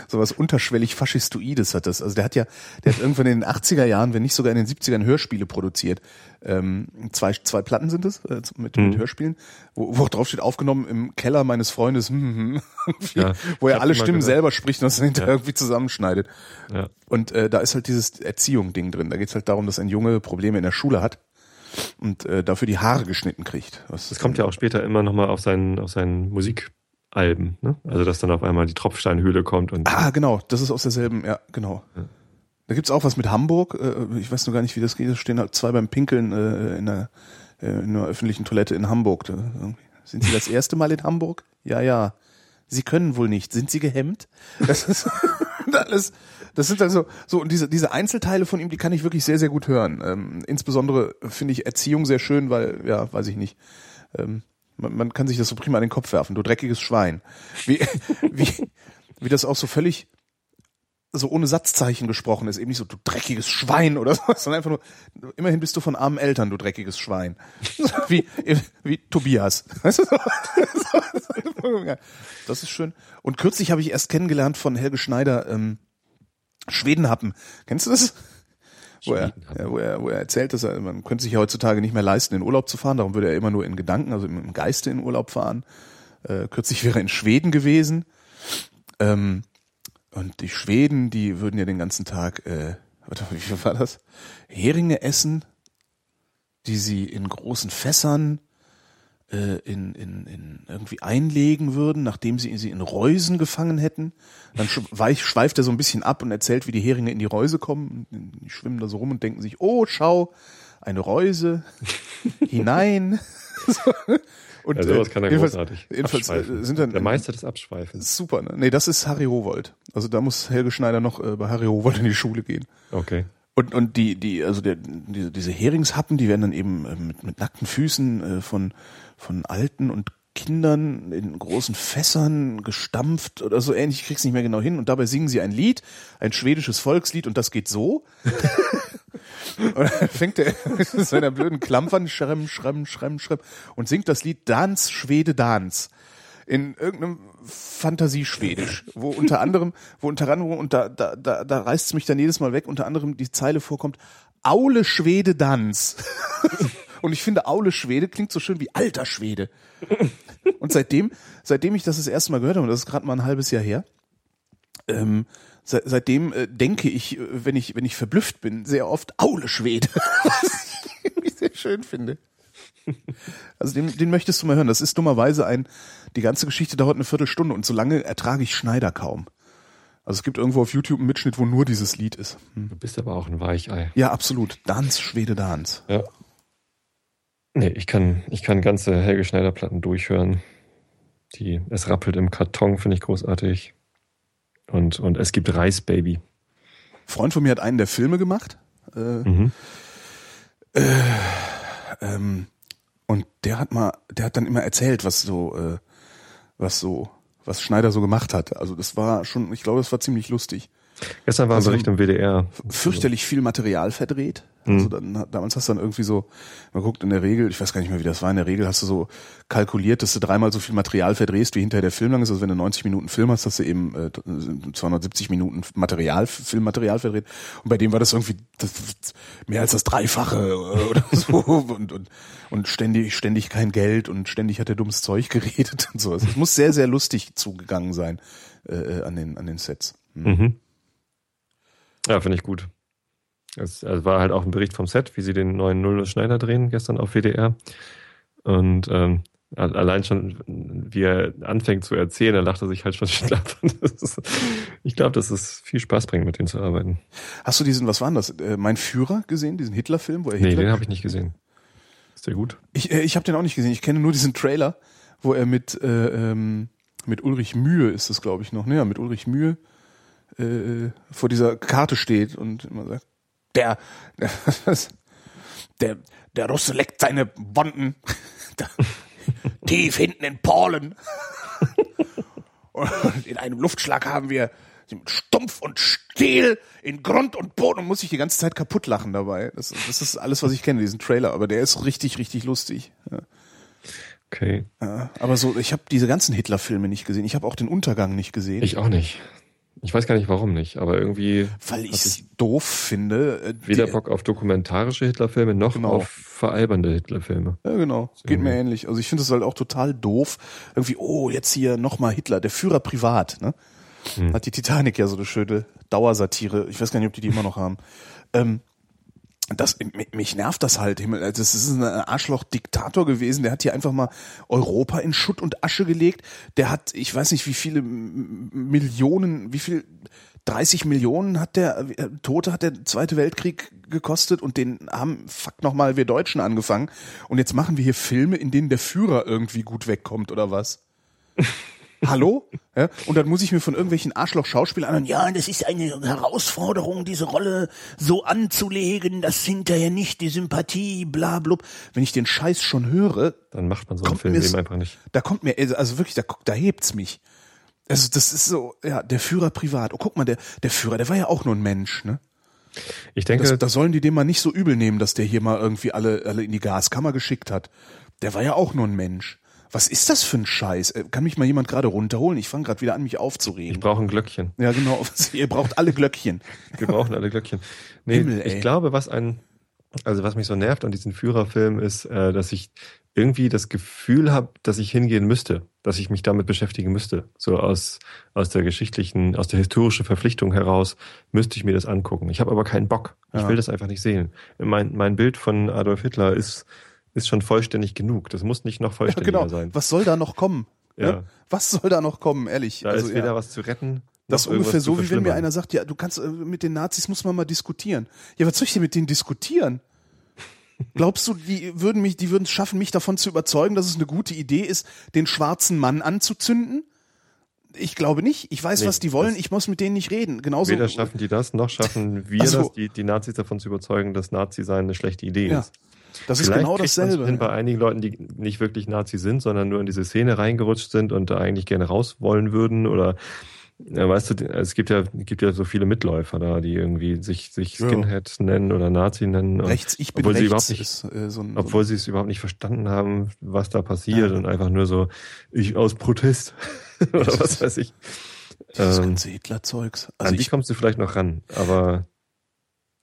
So, *laughs* was unterschwellig faschistoides hat das. Also der hat ja, der hat irgendwann in den 80er Jahren, wenn nicht sogar in den 70ern Hörspiele produziert. Ähm, zwei, zwei Platten sind es äh, mit, Mhm. mit Hörspielen, wo, wo drauf steht, aufgenommen im Keller meines Freundes, irgendwie, *laughs* Ja, wo er alle Stimmen gehört. selber spricht und das dann hinterher Ja. irgendwie zusammenschneidet. Ja. Und äh, da ist halt dieses Erziehung-Ding drin. Da geht's halt darum, dass ein Junge Probleme in der Schule hat und äh, dafür die Haare geschnitten kriegt. Was, Das kommt ja auch später immer nochmal auf seinen, auf seinen Musikalben, ne? Also dass dann auf einmal die Tropfsteinhöhle kommt und Ah, genau, das ist aus derselben, ja, genau. Ja. Da gibt's auch was mit Hamburg. Äh, ich weiß nur gar nicht, wie das geht. Da stehen halt zwei beim Pinkeln äh, in, einer, äh, in einer öffentlichen Toilette in Hamburg. Da, sind Sie das *laughs* erste Mal in Hamburg? Ja, ja. Sie können wohl nicht. Sind Sie gehemmt? Das ist *laughs* alles. Das sind also so und diese diese Einzelteile von ihm, die kann ich wirklich sehr sehr gut hören. Ähm, insbesondere finde ich Erziehung sehr schön, weil ja, weiß ich nicht. Ähm, man, man kann sich das so prima an den Kopf werfen. Du dreckiges Schwein. Wie *laughs* wie wie das auch so völlig so ohne Satzzeichen gesprochen ist, eben nicht so du dreckiges Schwein oder *laughs* so, sondern einfach nur immerhin bist du von armen Eltern, du dreckiges Schwein. *laughs* wie wie Tobias. Das ist schön. Und kürzlich habe ich erst kennengelernt von Helge Schneider ähm, Schwedenhappen. Kennst du das? Wo er, ja, wo, er, wo er erzählt, dass er, man könnte sich ja heutzutage nicht mehr leisten, in Urlaub zu fahren, darum würde er immer nur in Gedanken, also im Geiste in Urlaub fahren. Äh, kürzlich wäre er in Schweden gewesen. Ähm, und die Schweden, die würden ja den ganzen Tag, äh, warte, wie viel war das? Heringe essen, die sie in großen Fässern äh, in, in, in irgendwie einlegen würden, nachdem sie sie in Reusen gefangen hätten. Dann *laughs* schweift er so ein bisschen ab und erzählt, wie die Heringe in die Reuse kommen. Die schwimmen da so rum und denken sich, oh, schau, eine Reuse, *laughs* hinein. *laughs* So. Und, ja, sowas kann er jedenfalls, großartig. Jedenfalls äh, Abschweifen. sind dann Der Meister des Abschweifens. super. Ne? Nee, das ist Harry Rowold. Also da muss Helge Schneider noch äh, bei Harry Rowold in die Schule gehen. Okay. Und, und die, die, also der, diese, diese Heringshappen, die werden dann eben äh, mit, mit nackten Füßen äh, von, von Alten und Kindern in großen Fässern gestampft oder so ähnlich, ich krieg's nicht mehr genau hin. Und dabei singen sie ein Lied, ein schwedisches Volkslied und das geht so. und *laughs* dann fängt er mit seiner blöden Klampfern, schremm, schremm, schremm, schremm und singt das Lied Dans, Schwede, Dans in irgendeinem Fantasieschwedisch, wo unter anderem, wo unter anderem, und da, da, da, da reißt es mich dann jedes Mal weg, unter anderem die Zeile vorkommt, Aule Schwede Dans. *laughs* und ich finde, Aule Schwede klingt so schön wie alter Schwede. *laughs* Und seitdem, seitdem ich das das erste Mal gehört habe, und das ist gerade mal ein halbes Jahr her, ähm, se seitdem äh, denke ich, äh, wenn ich, wenn ich verblüfft bin, sehr oft Aule Schwede. *laughs* Was ich irgendwie sehr schön finde. Also den, den möchtest du mal hören. Das ist dummerweise ein, die ganze Geschichte dauert eine Viertelstunde und so lange ertrage ich Schneider kaum. Also es gibt irgendwo auf YouTube einen Mitschnitt, wo nur dieses Lied ist. Hm. Du bist aber auch ein Weichei. Ja, absolut. Dance, Schwede, Dance. Ja. Nee, ich kann, ich kann ganze Helge Schneider Platten durchhören. Die, es rappelt im Karton, finde ich großartig. Und, und es gibt Reisbaby. Ein Freund von mir hat einen der Filme gemacht. Äh, Mhm. äh, ähm, und der hat mal, der hat dann immer erzählt, was so, äh, was so, was Schneider so gemacht hat. Also das war schon, ich glaube, das war ziemlich lustig. Gestern war ein Also- Bericht im WDR. Fürchterlich viel Material verdreht. Mhm. Also dann, damals hast du dann irgendwie so, man guckt in der Regel, ich weiß gar nicht mehr, wie das war, in der Regel hast du so kalkuliert, dass du dreimal so viel Material verdrehst, wie hinterher der Film lang ist. Also wenn du 90 Minuten Film hast, hast du eben äh, 270 Minuten Material, Filmmaterial verdreht. Und bei dem war das irgendwie das, mehr als das Dreifache äh, oder so. *laughs* Und, und, und ständig, ständig kein Geld und ständig hat er dummes Zeug geredet und so. Also Es muss sehr, sehr lustig zugegangen sein äh, äh, an, den, an den Sets. Hm. Mhm. Ja, finde ich gut. Es also war halt auch ein Bericht vom Set, wie sie den neuen Null Schneider drehen, gestern auf WDR. Und ähm, allein schon, wie er anfängt zu erzählen, da lacht er sich halt schon *laughs* schlapp. Ich glaube, dass es viel Spaß bringt, mit denen zu arbeiten. Hast du diesen, was war denn das? Äh, mein Führer gesehen, diesen Hitler-Film, wo er Nee, Hitler. den habe ich nicht gesehen. Ist der gut? ich äh, ich habe den auch nicht gesehen. Ich kenne nur diesen Trailer, wo er mit äh, ähm, mit Ulrich Mühe ist es, glaube ich, noch. Naja, mit Ulrich Mühe äh, vor dieser Karte steht und immer sagt, der der *laughs* der Russe leckt seine Wunden *laughs* tief hinten in Polen. *laughs* Und in einem Luftschlag haben wir Stumpf und Stiel in Grund und Boden und muss ich die ganze Zeit kaputt lachen dabei. Das, das ist alles, was ich kenne, diesen Trailer. Aber der ist richtig, richtig lustig. Ja. Okay. Ja, aber so, ich habe diese ganzen Hitler-Filme nicht gesehen. Ich habe auch den Untergang nicht gesehen, Ich auch nicht. Ich weiß gar nicht, warum nicht, aber irgendwie weil ich es doof finde. äh, weder die- Bock auf dokumentarische Hitlerfilme noch Genau. auf veralbernde Hitlerfilme. Ja, genau. Geht mir ähnlich. Also ich finde es halt auch total doof. Irgendwie, oh, jetzt hier nochmal Hitler, der Führer privat. Ne? Hm. Hat die Titanic ja so eine schöne Dauersatire. Ich weiß gar nicht, ob die die immer noch haben. Ähm, das, mich- nervt das halt. Himmel. Also Das ist ein Arschloch-Diktator gewesen. Der hat hier einfach mal Europa in Schutt und Asche gelegt. Der hat, ich weiß nicht, wie viele Millionen, wie viel, 30 Millionen hat der, äh, Tote hat der Zweite Weltkrieg gekostet und den haben, fuck nochmal, wir Deutschen angefangen. Und jetzt machen wir hier Filme, in denen der Führer irgendwie gut wegkommt oder was? *laughs* Hallo? Ja, und dann muss ich mir von irgendwelchen Arschloch-Schauspielern anhören, ja, das ist eine Herausforderung, diese Rolle so anzulegen, dass hinterher nicht die Sympathie, bla, blub. Wenn ich den Scheiß schon höre, Dann macht man so einen Film eben einfach nicht. da kommt mir, also wirklich, da, da hebt's mich. Also das ist so, ja, der Führer privat. Oh, guck mal, der, der Führer, der war ja auch nur ein Mensch, ne? Ich denke, da sollen die dem mal nicht so übel nehmen, dass der hier mal irgendwie alle, alle in die Gaskammer geschickt hat. Der war ja auch nur ein Mensch. Was ist das für ein Scheiß? Äh, Kann mich mal jemand gerade runterholen? Ich fange gerade wieder an, mich ich aufzuregen. brauche ein Glöckchen. Ja, genau. *laughs* Ihr braucht alle Glöckchen. Wir brauchen alle Glöckchen. Nee, Himmel, ich glaube, was ein, also was mich so nervt an diesem Führerfilm ist, äh, dass ich irgendwie das Gefühl habe, dass ich hingehen müsste, dass ich mich damit beschäftigen müsste. So aus, aus der geschichtlichen, aus der historischen Verpflichtung heraus müsste ich mir das angucken. Ich habe aber keinen Bock. Ich Ja. will das einfach nicht sehen. Mein, mein Bild von Adolf Hitler ist, ist schon vollständig genug. Das muss nicht noch Ja, vollständiger genau. sein. Was soll da noch kommen? Ja. Ne? Was soll da noch kommen, ehrlich? Da also, ist weder ja. was zu retten. Das ist ungefähr so, wie wenn mir einer sagt, ja, du kannst äh, mit den Nazis muss man mal diskutieren. Ja, was soll ich denn mit denen diskutieren? *laughs* Glaubst du, die würden mich, die würden es schaffen, mich davon zu überzeugen, dass es eine gute Idee ist, den schwarzen Mann anzuzünden? Ich glaube nicht. Ich weiß, nee, was die wollen. Ich muss mit denen nicht reden. Genauso. Weder schaffen die das, noch schaffen wir so. das, die, die Nazis davon zu überzeugen, dass Nazi sein eine schlechte Idee ja. ist. Das Vielleicht ist genau dasselbe. Hin bei einigen Leuten, die nicht wirklich Nazi sind, sondern nur in diese Szene reingerutscht sind und da eigentlich gerne raus wollen würden oder ja, weißt du, es gibt ja, gibt ja so viele Mitläufer da, die irgendwie sich, sich Skinhead ja. nennen oder Nazi nennen. Rechts, ich bin obwohl rechts. Sie überhaupt nicht, äh, so ein, obwohl sie es überhaupt nicht verstanden haben, was da passiert ja. und einfach nur so, ich aus Protest *laughs* oder was weiß ich. Dieses ähm, ganze Hitler-Zeugs. Also an die kommst du vielleicht noch ran, aber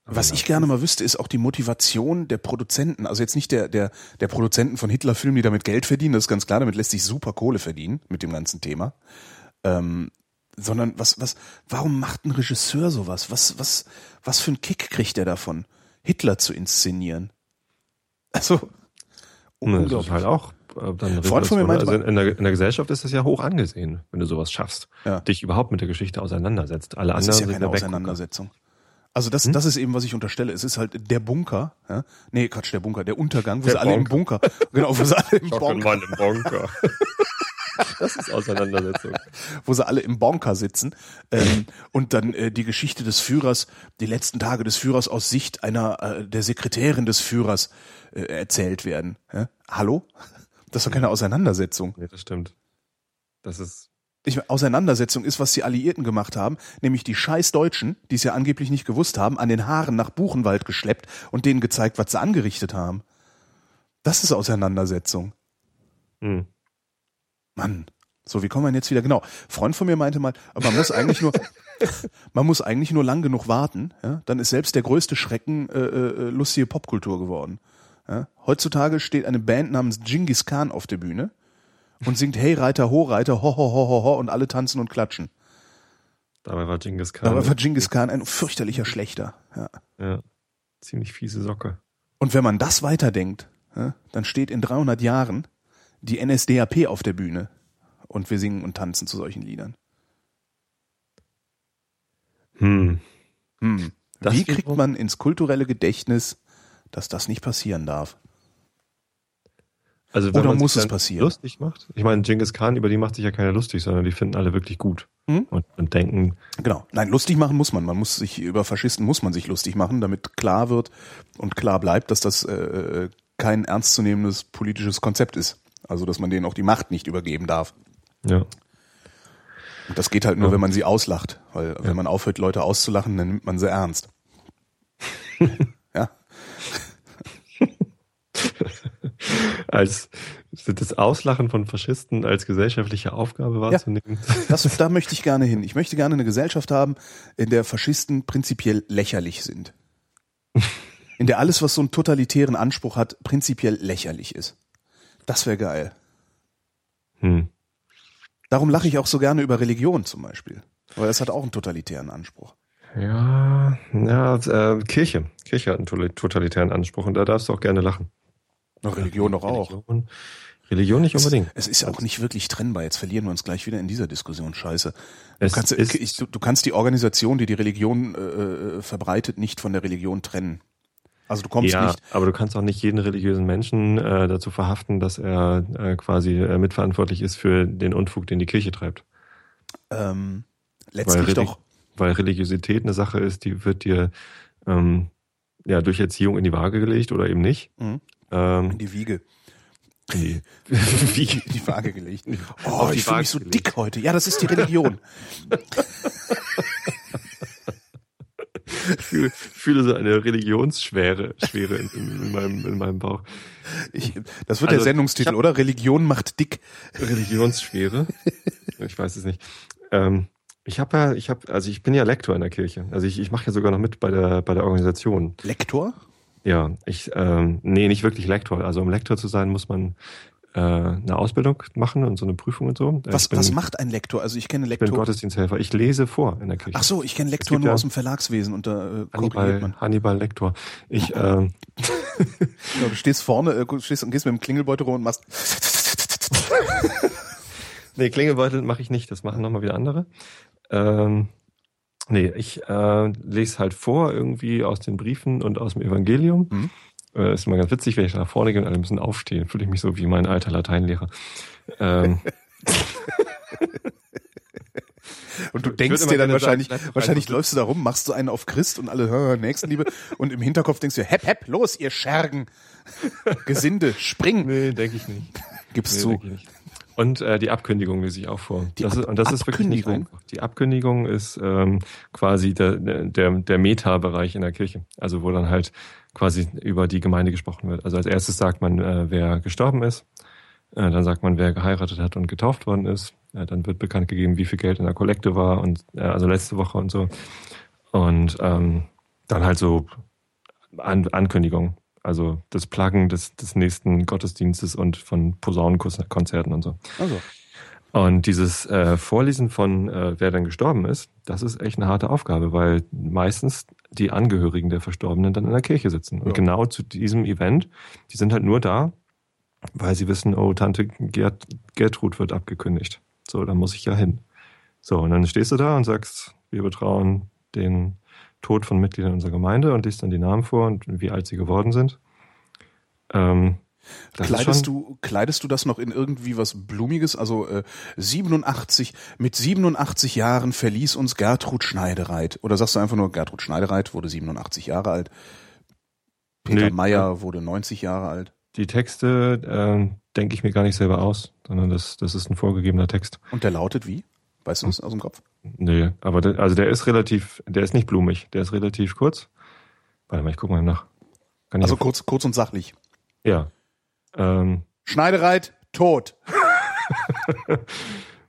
was ich gerne mal wüsste, ist auch die Motivation der Produzenten. Also jetzt nicht der, der, der Produzenten von Hitler-Filmen, die damit Geld verdienen, das ist ganz klar, damit lässt sich super Kohle verdienen mit dem ganzen Thema. Ähm, sondern was, was, warum macht ein Regisseur sowas? Was, was, was für einen Kick kriegt er davon, Hitler zu inszenieren? Also, unglaublich. Das ist halt auch äh, dann Freund von mir meinte, also in, der, in der Gesellschaft ist das ja hoch angesehen, wenn du sowas schaffst, ja. dich überhaupt mit der Geschichte auseinandersetzt. Alle das anderen ist ja keine Auseinandersetzung. Also das, hm? das ist eben, was ich unterstelle. Es ist halt der Bunker. Ja? Nee, Quatsch, der Bunker, der Untergang, wo der sie alle im Bunker. *laughs* Genau, wo sie alle im Bunker. im Bunker. *laughs* Das ist Auseinandersetzung. Wo sie alle im Bonker sitzen ähm, und dann äh, die Geschichte des Führers, die letzten Tage des Führers aus Sicht einer äh, der Sekretärin des Führers äh, erzählt werden. Ja? Hallo? Das ist doch keine Auseinandersetzung. Nee, das stimmt. Das ist ich, Auseinandersetzung ist, was die Alliierten gemacht haben, nämlich die scheiß Deutschen, die es ja angeblich nicht gewusst haben, an den Haaren nach Buchenwald geschleppt und denen gezeigt, was sie angerichtet haben. Das ist Auseinandersetzung. Hm. Mann. So, wie kommen wir jetzt wieder? Genau. Freund von mir meinte mal, man muss eigentlich nur, *laughs* man muss eigentlich nur lang genug warten, ja? dann ist selbst der größte Schrecken äh, äh, lustige Popkultur geworden. Ja? Heutzutage steht eine Band namens Genghis Khan auf der Bühne und singt Hey Reiter, Ho Reiter, ho ho ho ho ho und alle tanzen und klatschen. Dabei war Genghis Khan. Dabei war Genghis Khan ein fürchterlicher Schlechter. Ja. ja. Ziemlich fiese Socke. Und wenn man das weiterdenkt, dann steht in 300 Jahren die NSDAP auf der Bühne und wir singen und tanzen zu solchen Liedern. Hm. Hm. Wie kriegt man ins kulturelle Gedächtnis, dass das nicht passieren darf? Also wenn Oder man muss es passieren? Lustig macht. Ich meine, Genghis Khan, über die macht sich ja keiner lustig, sondern die finden alle wirklich gut hm? und, und denken. Genau. Nein, lustig machen muss man. Man muss sich über Faschisten muss man sich lustig machen, damit klar wird und klar bleibt, dass das äh, kein ernstzunehmendes politisches Konzept ist. Also dass man denen auch die Macht nicht übergeben darf. Ja. Und das geht halt nur, ja. wenn man sie auslacht, weil ja. wenn man aufhört, Leute auszulachen, dann nimmt man sie ernst. *laughs* *laughs* als das Auslachen von Faschisten als gesellschaftliche Aufgabe wahrzunehmen. Ja, *laughs* das, da möchte ich gerne hin. Ich möchte gerne eine Gesellschaft haben, in der Faschisten prinzipiell lächerlich sind. In der alles, was so einen totalitären Anspruch hat, prinzipiell lächerlich ist. Das wäre geil. Hm. Darum lache ich auch so gerne über Religion zum Beispiel. Weil das hat auch einen totalitären Anspruch. Ja, ja, äh, Kirche. Kirche hat einen totalitären Anspruch und da darfst du auch gerne lachen. Religion doch auch. Religion, Religion nicht unbedingt. Es, es ist auch nicht wirklich trennbar. Jetzt verlieren wir uns gleich wieder in dieser Diskussion. Scheiße. Du, kannst, ich, du, du kannst die Organisation, die die Religion äh, äh, verbreitet, nicht von der Religion trennen. Also du kommst ja, nicht. Aber du kannst auch nicht jeden religiösen Menschen äh, dazu verhaften, dass er äh, quasi äh, mitverantwortlich ist für den Unfug, den die Kirche treibt. Ähm, letztlich weil doch. Weil Religiosität eine Sache ist, die wird dir ähm, ja durch Erziehung in die Waage gelegt oder eben nicht. Mhm. Ähm, in die Wiege. In die, *laughs* Wiege, in die Waage gelegt. Oh, ich fühle mich so gelegt. dick heute. Ja, das ist die Religion. Ich fühle, fühle so eine Religionsschwere Schwere in, in, meinem, in meinem Bauch. Ich, das wird also, der Sendungstitel, hab, oder? Religion macht dick. Religionsschwere? Ich weiß es nicht. Ähm, ich habe ja, ich habe, also ich bin ja Lektor in der Kirche. Also ich, ich mache ja sogar noch mit bei der bei der Organisation. Lektor? Ja, ich, ähm, nee, nicht wirklich Lektor. Also um Lektor zu sein, muss man äh, eine Ausbildung machen und so eine Prüfung und so. Was, bin, was macht ein Lektor? Also ich kenne Lektor. Ich bin Gottesdiensthelfer. Ich lese vor in der Kirche. Ach so, ich kenne Lektor nur ja aus dem Verlagswesen und da äh, Hannibal, man. Hannibal Lektor. Ich, ähm, *laughs* ja, du stehst vorne, äh, stehst und gehst mit dem Klingelbeutel rum und machst. *laughs* nee, Klingelbeutel mache ich nicht. Das machen nochmal wieder andere. Ähm, Nee, ich äh, lese halt vor irgendwie aus den Briefen und aus dem Evangelium. Mhm. äh, ist immer ganz witzig, wenn ich da nach vorne gehe und alle müssen aufstehen. Fühle ich mich so wie mein alter Lateinlehrer. Ähm. *laughs* Und du denkst dir dann wahrscheinlich, sagen, wahrscheinlich läufst du da rum, machst du einen auf Christ und alle hören Nächstenliebe und im Hinterkopf denkst du, hepp, hepp, los, ihr Schergen. *laughs* Gesinde, spring. Nee, denke ich nicht. Gib's nee, zu. Und äh, die Abkündigung lese ich auch vor. Die das ist, und das ist wirklich nicht einfach. Die Abkündigung ist ähm, quasi der, der, der Meta-Bereich in der Kirche. Also wo dann halt quasi über die Gemeinde gesprochen wird. Also als erstes sagt man, äh, wer gestorben ist. Äh, dann sagt man, wer geheiratet hat und getauft worden ist. Äh, dann wird bekannt gegeben, wie viel Geld in der Kollekte war und äh, also letzte Woche und so. Und ähm, dann halt so An Ankündigung. Also das Pluggen des, des nächsten Gottesdienstes und von Posaunenkonzerten und so. Also. Und dieses äh, Vorlesen von, äh, wer dann gestorben ist, das ist echt eine harte Aufgabe, weil meistens die Angehörigen der Verstorbenen dann in der Kirche sitzen. Und ja. genau zu diesem Event, die sind halt nur da, weil sie wissen, oh, Tante Gert, Gertrud wird abgekündigt. So, da muss ich ja hin. So, und dann stehst du da und sagst, wir betrauen den Tod von Mitgliedern unserer Gemeinde und liest dann die Namen vor und wie alt sie geworden sind. Ähm, kleidest du, kleidest du das noch in irgendwie was Blumiges? Also äh, 87, mit 87 Jahren verließ uns Gertrud Schneidereit. Oder sagst du einfach nur, Gertrud Schneidereit wurde 87 Jahre alt. Peter nee, Meyer wurde 90 Jahre alt. Die Texte äh, denke ich mir gar nicht selber aus, sondern das, das ist ein vorgegebener Text. Und der lautet wie? Weißt du das aus dem Kopf? Nee, aber der, also der ist relativ, der ist nicht blumig, der ist relativ kurz. Warte mal, ich guck mal nach. Also kurz, kurz und sachlich. Ja. Ähm, Schneidereit, tot. *laughs*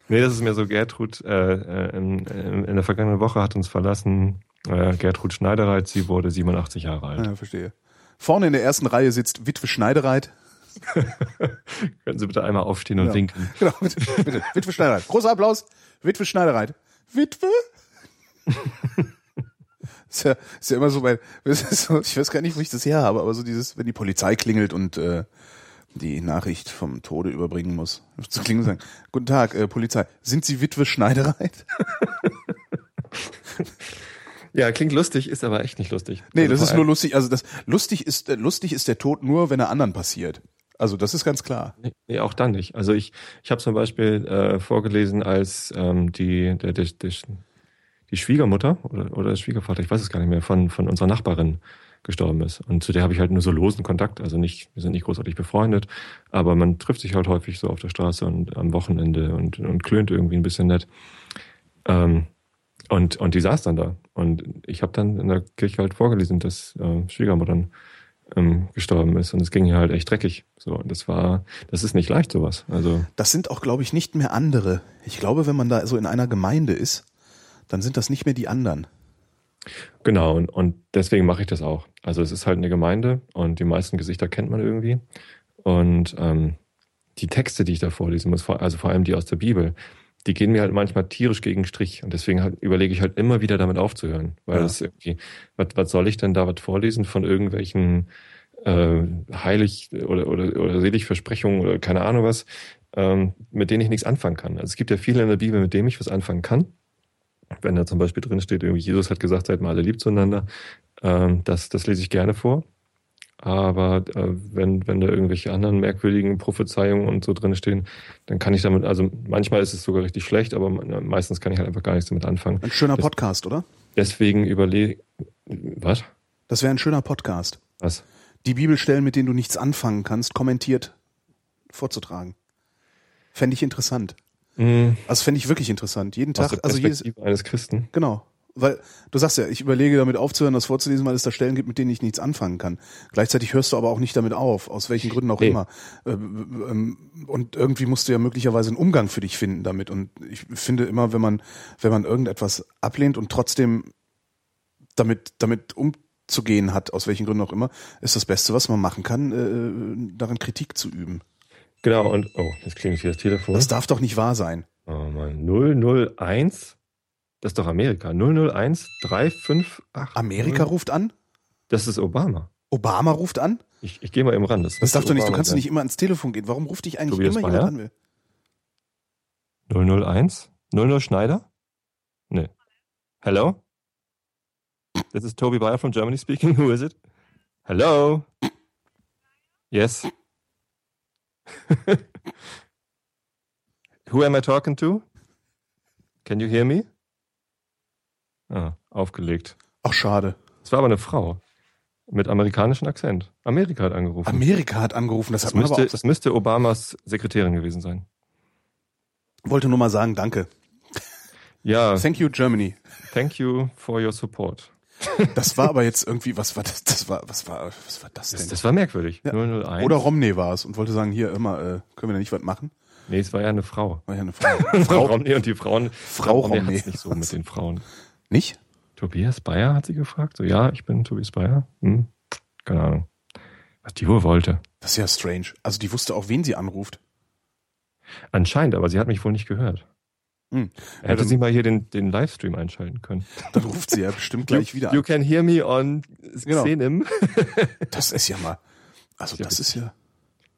nee, das ist mir so Gertrud, äh, äh in, in, der vergangenen Woche hat uns verlassen äh, Gertrud Schneidereit, sie wurde 87 Jahre alt. Ja, verstehe. Vorne in der ersten Reihe sitzt Witwe Schneidereit. *laughs* Können Sie bitte einmal aufstehen und genau. winken? *laughs* Genau, bitte, bitte. Witwe Schneidereit. Großer Applaus. Witwe Schneidereit. Witwe? *laughs* ist, ja, ist ja immer so bei, so, ich weiß gar nicht, wo ich das her habe, aber so dieses, wenn die Polizei klingelt und äh, die Nachricht vom Tode überbringen muss. Zu klingen sagen, guten Tag, äh, Polizei, sind Sie Witwe Schneidereit? Ja, klingt lustig, ist aber echt nicht lustig. Nee, also das ist nur lustig. Also das lustig ist äh, lustig ist der Tod nur, wenn er anderen passiert. Also das ist ganz klar. Nee, nee auch dann nicht. Also ich, ich habe zum Beispiel äh, vorgelesen, als ähm, die, der, der, der, die Schwiegermutter oder, oder der Schwiegervater, ich weiß es gar nicht mehr, von, von unserer Nachbarin gestorben ist. Und zu der habe ich halt nur so losen Kontakt. Also nicht, wir sind nicht großartig befreundet, aber man trifft sich halt häufig so auf der Straße und am Wochenende und, und klönt irgendwie ein bisschen nett. Ähm, und, und die saß dann da. Und ich habe dann in der Kirche halt vorgelesen, dass äh, Schwiegermuttern ähm, gestorben ist. Und es ging ja halt echt dreckig. So, und das war, das ist nicht leicht, sowas. Also. Das sind auch, glaube ich, nicht mehr andere. Ich glaube, wenn man da so in einer Gemeinde ist, dann sind das nicht mehr die anderen. Genau, und, und deswegen mache ich das auch. Also es ist halt eine Gemeinde und die meisten Gesichter kennt man irgendwie. Und ähm, die Texte, die ich da vorlesen muss, also vor allem die aus der Bibel, die gehen mir halt manchmal tierisch gegen Strich. Und deswegen halt überlege ich halt immer wieder damit aufzuhören. Weil ja. das irgendwie, was, was soll ich denn da was vorlesen von irgendwelchen äh, heilig oder, oder, oder selig Versprechungen oder keine Ahnung was, ähm, mit denen ich nichts anfangen kann. Also es gibt ja viele in der Bibel, mit denen ich was anfangen kann. Wenn da zum Beispiel drin steht, irgendwie Jesus hat gesagt, seid mal alle lieb zueinander, ähm, das, das lese ich gerne vor. Aber äh, wenn, wenn da irgendwelche anderen merkwürdigen Prophezeiungen und so drin stehen, dann kann ich damit, also manchmal ist es sogar richtig schlecht, aber meistens kann ich halt einfach gar nichts damit anfangen. Ein schöner Podcast, oder? Deswegen überlege, was? Das wäre ein schöner Podcast. Was? Die Bibelstellen, mit denen du nichts anfangen kannst, kommentiert vorzutragen. Fände ich interessant. Mm. Also fände ich wirklich interessant. Jeden Tag, also jedes eines Christen. Genau weil du sagst ja, ich überlege damit aufzuhören, das vorzulesen, weil es da Stellen gibt, mit denen ich nichts anfangen kann. Gleichzeitig hörst du aber auch nicht damit auf, aus welchen Gründen auch nee. immer. Ähm, ähm, und irgendwie musst du ja möglicherweise einen Umgang für dich finden damit. Und ich finde immer, wenn man, wenn man irgendetwas ablehnt und trotzdem damit, damit umzugehen hat, aus welchen Gründen auch immer, ist das Beste, was man machen kann, äh, daran Kritik zu üben. Genau, und oh, jetzt klingt hier das Telefon. Das darf doch nicht wahr sein. Oh Mann, 001 das ist doch Amerika. 001 358. Amerika ruft an? Das ist Obama. Obama ruft an? Ich, ich gehe mal eben ran. Das, das darfst du nicht. Du kannst sein. nicht immer ans Telefon gehen. Warum ruft dich eigentlich Tobias immer jemand an will? 001? 00 Schneider? Nee. Hello? This is Toby Bayer from Germany speaking. *laughs* Who is it? Hello? Yes. *laughs* Who am I talking to? Can you hear me? Ah, aufgelegt. Ach, schade. Es war aber eine Frau. Mit amerikanischem Akzent. Amerika hat angerufen. Amerika hat angerufen, das, das hat man müsste, aber auch. Das müsste Obamas Sekretärin gewesen sein. Wollte nur mal sagen, danke. Ja. *laughs* Thank you, Germany. Thank you for your support. *laughs* Das war aber jetzt irgendwie, was war das? Das war, was war, was war das denn? Das, das war merkwürdig. Ja. 001. Oder Romney war es und wollte sagen, hier immer, äh, können wir da nicht was machen? Nee, es war ja eine Frau. War ja eine Frau. *laughs* Frau Romney und die Frauen. Frau Romney Romney. nicht so mit den Frauen. Nicht? Tobias Bayer hat sie gefragt. So, ja, ich bin Tobias Bayer. Hm, keine Ahnung. Was die wohl wollte. Das ist ja strange. Also die wusste auch, wen sie anruft. Anscheinend, aber sie hat mich wohl nicht gehört. Hm. Hätte dann- sie mal hier den, den Livestream einschalten können. Dann ruft sie ja bestimmt gleich wieder You an. can hear me on Genau. Xenim. Das ist ja mal, also Ja, das ist ja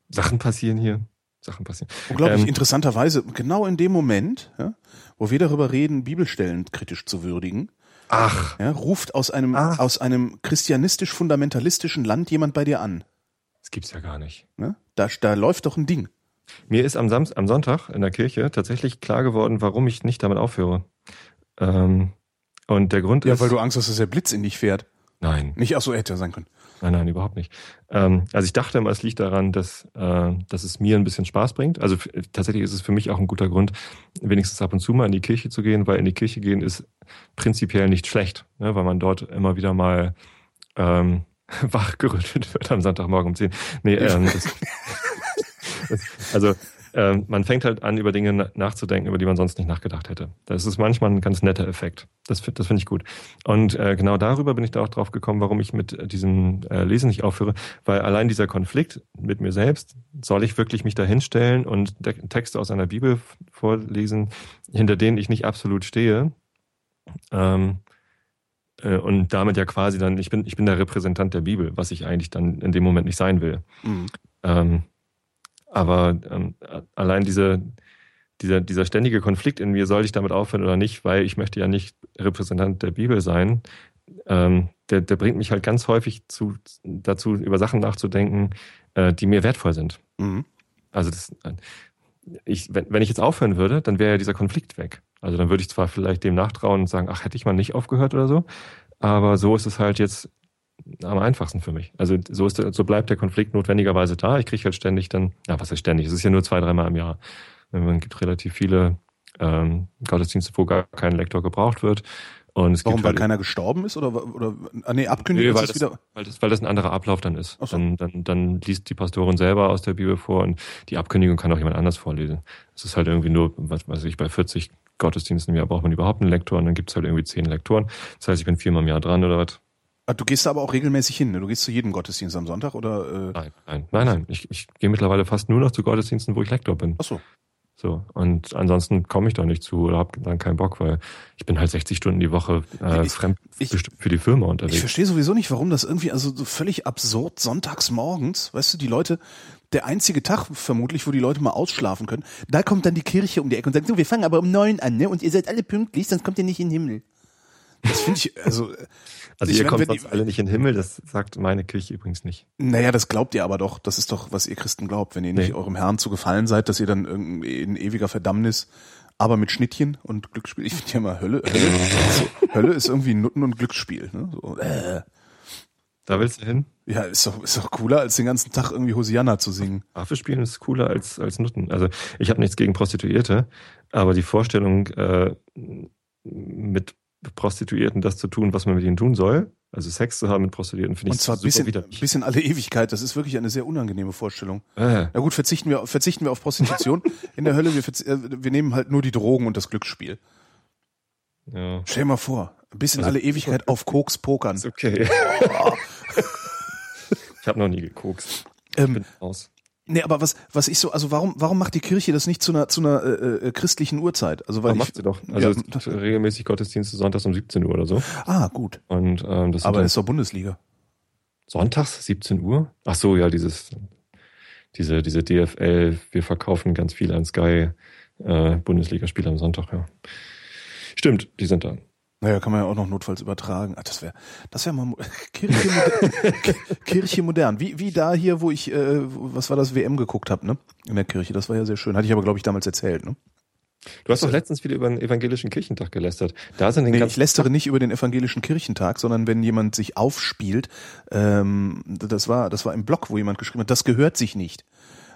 Sachen passieren hier. Sachen passieren. unglaublich Ähm, interessanterweise, genau in dem Moment, ja, wo wir darüber reden, Bibelstellen kritisch zu würdigen, Ach, ja, ruft aus einem, Ah. aus einem christianistisch-fundamentalistischen Land jemand bei dir an. das gibt's ja gar nicht. Ne? Da, da läuft doch ein Ding. Mir ist am, Samst am Sonntag in der Kirche tatsächlich klar geworden, warum ich nicht damit aufhöre. Ähm, und der Grund Ja, ist. weil du Angst hast, dass der Blitz in dich fährt. Nein, Nicht, ach so, hätte sein können. nein, nein, überhaupt nicht. Ähm, also ich dachte immer, es liegt daran, dass, äh, dass es mir ein bisschen Spaß bringt. Also tatsächlich ist es für mich auch ein guter Grund, wenigstens ab und zu mal in die Kirche zu gehen, weil in die Kirche gehen ist prinzipiell nicht schlecht, ne, weil man dort immer wieder mal ähm, *laughs* wachgerüttelt wird am Sonntagmorgen um 10. Nee, *laughs* ähm, das, *laughs* das, also ähm, man fängt halt an, über Dinge na- nachzudenken, über die man sonst nicht nachgedacht hätte. Das ist manchmal ein ganz netter Effekt. Das, das finde ich gut. Und äh, genau darüber bin ich da auch drauf gekommen, warum ich mit diesem äh, Lesen nicht aufhöre, weil allein dieser Konflikt mit mir selbst, soll ich wirklich mich da hinstellen und Texte aus einer Bibel vorlesen, hinter denen ich nicht absolut stehe, ähm, äh, und damit ja quasi dann, ich bin, ich bin der Repräsentant der Bibel, was ich eigentlich dann in dem Moment nicht sein will. Mhm. Ähm, aber ähm, allein diese, dieser, dieser ständige Konflikt in mir, soll ich damit aufhören oder nicht, weil ich möchte ja nicht Repräsentant der Bibel sein, ähm, der, der bringt mich halt ganz häufig zu, dazu, über Sachen nachzudenken, äh, die mir wertvoll sind. Mhm. Also das, ich, wenn, wenn ich jetzt aufhören würde, dann wäre ja dieser Konflikt weg. Also dann würde ich zwar vielleicht dem nachtrauen und sagen, ach, hätte ich mal nicht aufgehört oder so, aber so ist es halt jetzt am einfachsten für mich. Also so ist so bleibt der Konflikt notwendigerweise da. Ich kriege halt ständig dann, ja, was heißt ständig? Es ist ja nur zwei, dreimal im Jahr. Man gibt relativ viele ähm, Gottesdienste, wo gar kein Lektor gebraucht wird. Und es Warum, gibt weil halt, keiner gestorben ist? Oder, oder ah, nee, Abkündigung Nee, weil ist es das, wieder. weil, das, weil das ein anderer Ablauf dann ist. So. Dann, dann, dann liest die Pastorin selber aus der Bibel vor und die Abkündigung kann auch jemand anders vorlesen. Es ist halt irgendwie nur, was weiß ich, bei 40 Gottesdiensten im Jahr braucht man überhaupt einen Lektor und dann gibt's halt irgendwie zehn Lektoren. Das heißt, ich bin viermal im Jahr dran oder was? Ah, du gehst aber auch regelmäßig hin, ne? Du gehst zu jedem Gottesdienst am Sonntag oder äh, Nein, nein, nein, nein. Ich, ich gehe mittlerweile fast nur noch zu Gottesdiensten, wo ich Lektor bin. ach so. So. Und ansonsten komme ich da nicht zu oder habe dann keinen Bock, weil ich bin halt 60 Stunden die Woche äh, Ich- fremd ich- für die Firma Ich unterwegs. verstehe sowieso nicht, warum das irgendwie, also so völlig absurd, sonntags morgens, weißt du, die Leute, der einzige Tag vermutlich, wo die Leute mal ausschlafen können, da kommt dann die Kirche um die Ecke und sagt, so, wir fangen aber um neun an, ne? Und ihr seid alle pünktlich, sonst kommt ihr nicht in den Himmel. Das finde ich, also, äh, Also ich ihr kommt sonst die- alle nicht in den Himmel, das sagt meine Kirche übrigens nicht. naja, das glaubt ihr aber doch, das ist doch, was ihr Christen glaubt, wenn ihr nicht Nee. eurem Herrn zu gefallen seid, dass ihr dann irgendwie in ewiger Verdammnis, aber mit Schnittchen und Glücksspiel, ich finde ja mal Hölle, Hölle, so, *laughs* Hölle ist irgendwie Nutten und Glücksspiel, ne? So, äh, Da willst du hin? ja, ist doch, ist doch cooler, als den ganzen Tag irgendwie Hosianna zu singen. Harfe spielen ist cooler als, als Nutten. Also ich habe nichts gegen Prostituierte, aber die Vorstellung, äh, mit Prostituierten das zu tun, was man mit ihnen tun soll, also Sex zu haben mit Prostituierten, finde ich Und zwar super bis in, widerlich. bis in alle Ewigkeit. Das ist wirklich eine sehr unangenehme Vorstellung. Äh, Na gut, verzichten wir, verzichten wir auf Prostitution *laughs* in der Hölle. Wir, äh, wir nehmen halt nur die Drogen und das Glücksspiel. ja. Stell dir mal vor, bis in Also- alle Ewigkeit auf Koks pokern. Ist okay. *laughs* ich habe noch nie gekokst. Ähm, raus. Nee, aber was, was ich so, also warum, warum macht die Kirche das nicht zu einer, zu einer äh, äh, christlichen Uhrzeit? Also weil Aber ich, macht sie doch. Also Ja, es gibt regelmäßig Gottesdienste sonntags um 17 Uhr oder so. ah, gut. Und ähm, das Aber dann ist doch Bundesliga. sonntags 17 Uhr. Ach so, ja, dieses diese diese DFL. Wir verkaufen ganz viel an Sky äh, Bundesligaspiele am Sonntag. Ja, stimmt, die sind da. Naja, kann man ja auch noch notfalls übertragen. Ah, das wäre, das wäre mal *laughs* Kirche, modern, *laughs* Kirche modern. Wie, wie da hier, wo ich, äh, was war das, WM geguckt habe, ne? In der Kirche. Das war ja sehr schön. Hatte ich aber, glaube ich, damals erzählt, ne? Du hast doch letztens wieder über den evangelischen Kirchentag gelästert. Da sind den nee, ich lästere nicht über den evangelischen Kirchentag, sondern wenn jemand sich aufspielt, ähm, das war, das war im Blog, wo jemand geschrieben hat, das gehört sich nicht.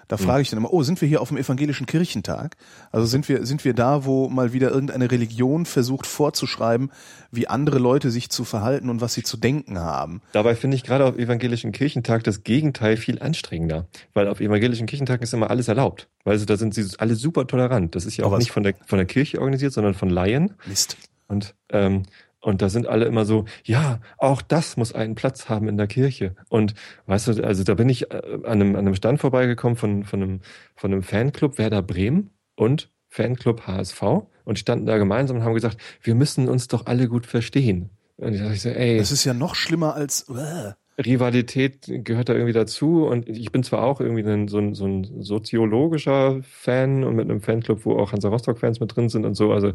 Da frage ich dann immer, oh, sind wir hier auf dem evangelischen Kirchentag? Also sind wir, sind wir da, wo mal wieder irgendeine Religion versucht vorzuschreiben, wie andere Leute sich zu verhalten und was sie zu denken haben? Dabei finde ich gerade auf evangelischen Kirchentag das Gegenteil viel anstrengender. Weil auf evangelischen Kirchentag ist immer alles erlaubt. Weil also da sind sie alle super tolerant. Das ist ja auch, auch nicht von der, von der Kirche organisiert, sondern von Laien. Mist. Und ähm, und da sind alle immer so, ja, auch das muss einen Platz haben in der Kirche. Und weißt du, also da bin ich äh, an einem, an einem Stand vorbeigekommen von, von, einem, von einem Fanclub Werder Bremen und Fanclub HSV und standen da gemeinsam und haben gesagt, wir müssen uns doch alle gut verstehen. Und ich dachte so, ey. Das ist ja noch schlimmer als. Uh. Rivalität gehört da irgendwie dazu und ich bin zwar auch irgendwie ein, so, ein, so ein soziologischer Fan und mit einem Fanclub, wo auch Hansa Rostock-Fans mit drin sind und so. Also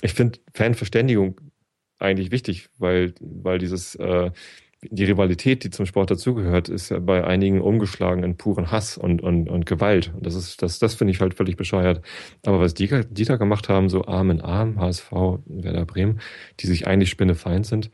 ich finde Fanverständigung eigentlich wichtig, weil, weil dieses, äh, die Rivalität, die zum Sport dazugehört, ist ja bei einigen umgeschlagen in puren Hass und, und, und Gewalt. Und das ist, das, das finde ich halt völlig bescheuert. Aber was die, die da gemacht haben, so Arm in Arm, HSV, Werder Bremen, die sich eigentlich spinnefeind sind.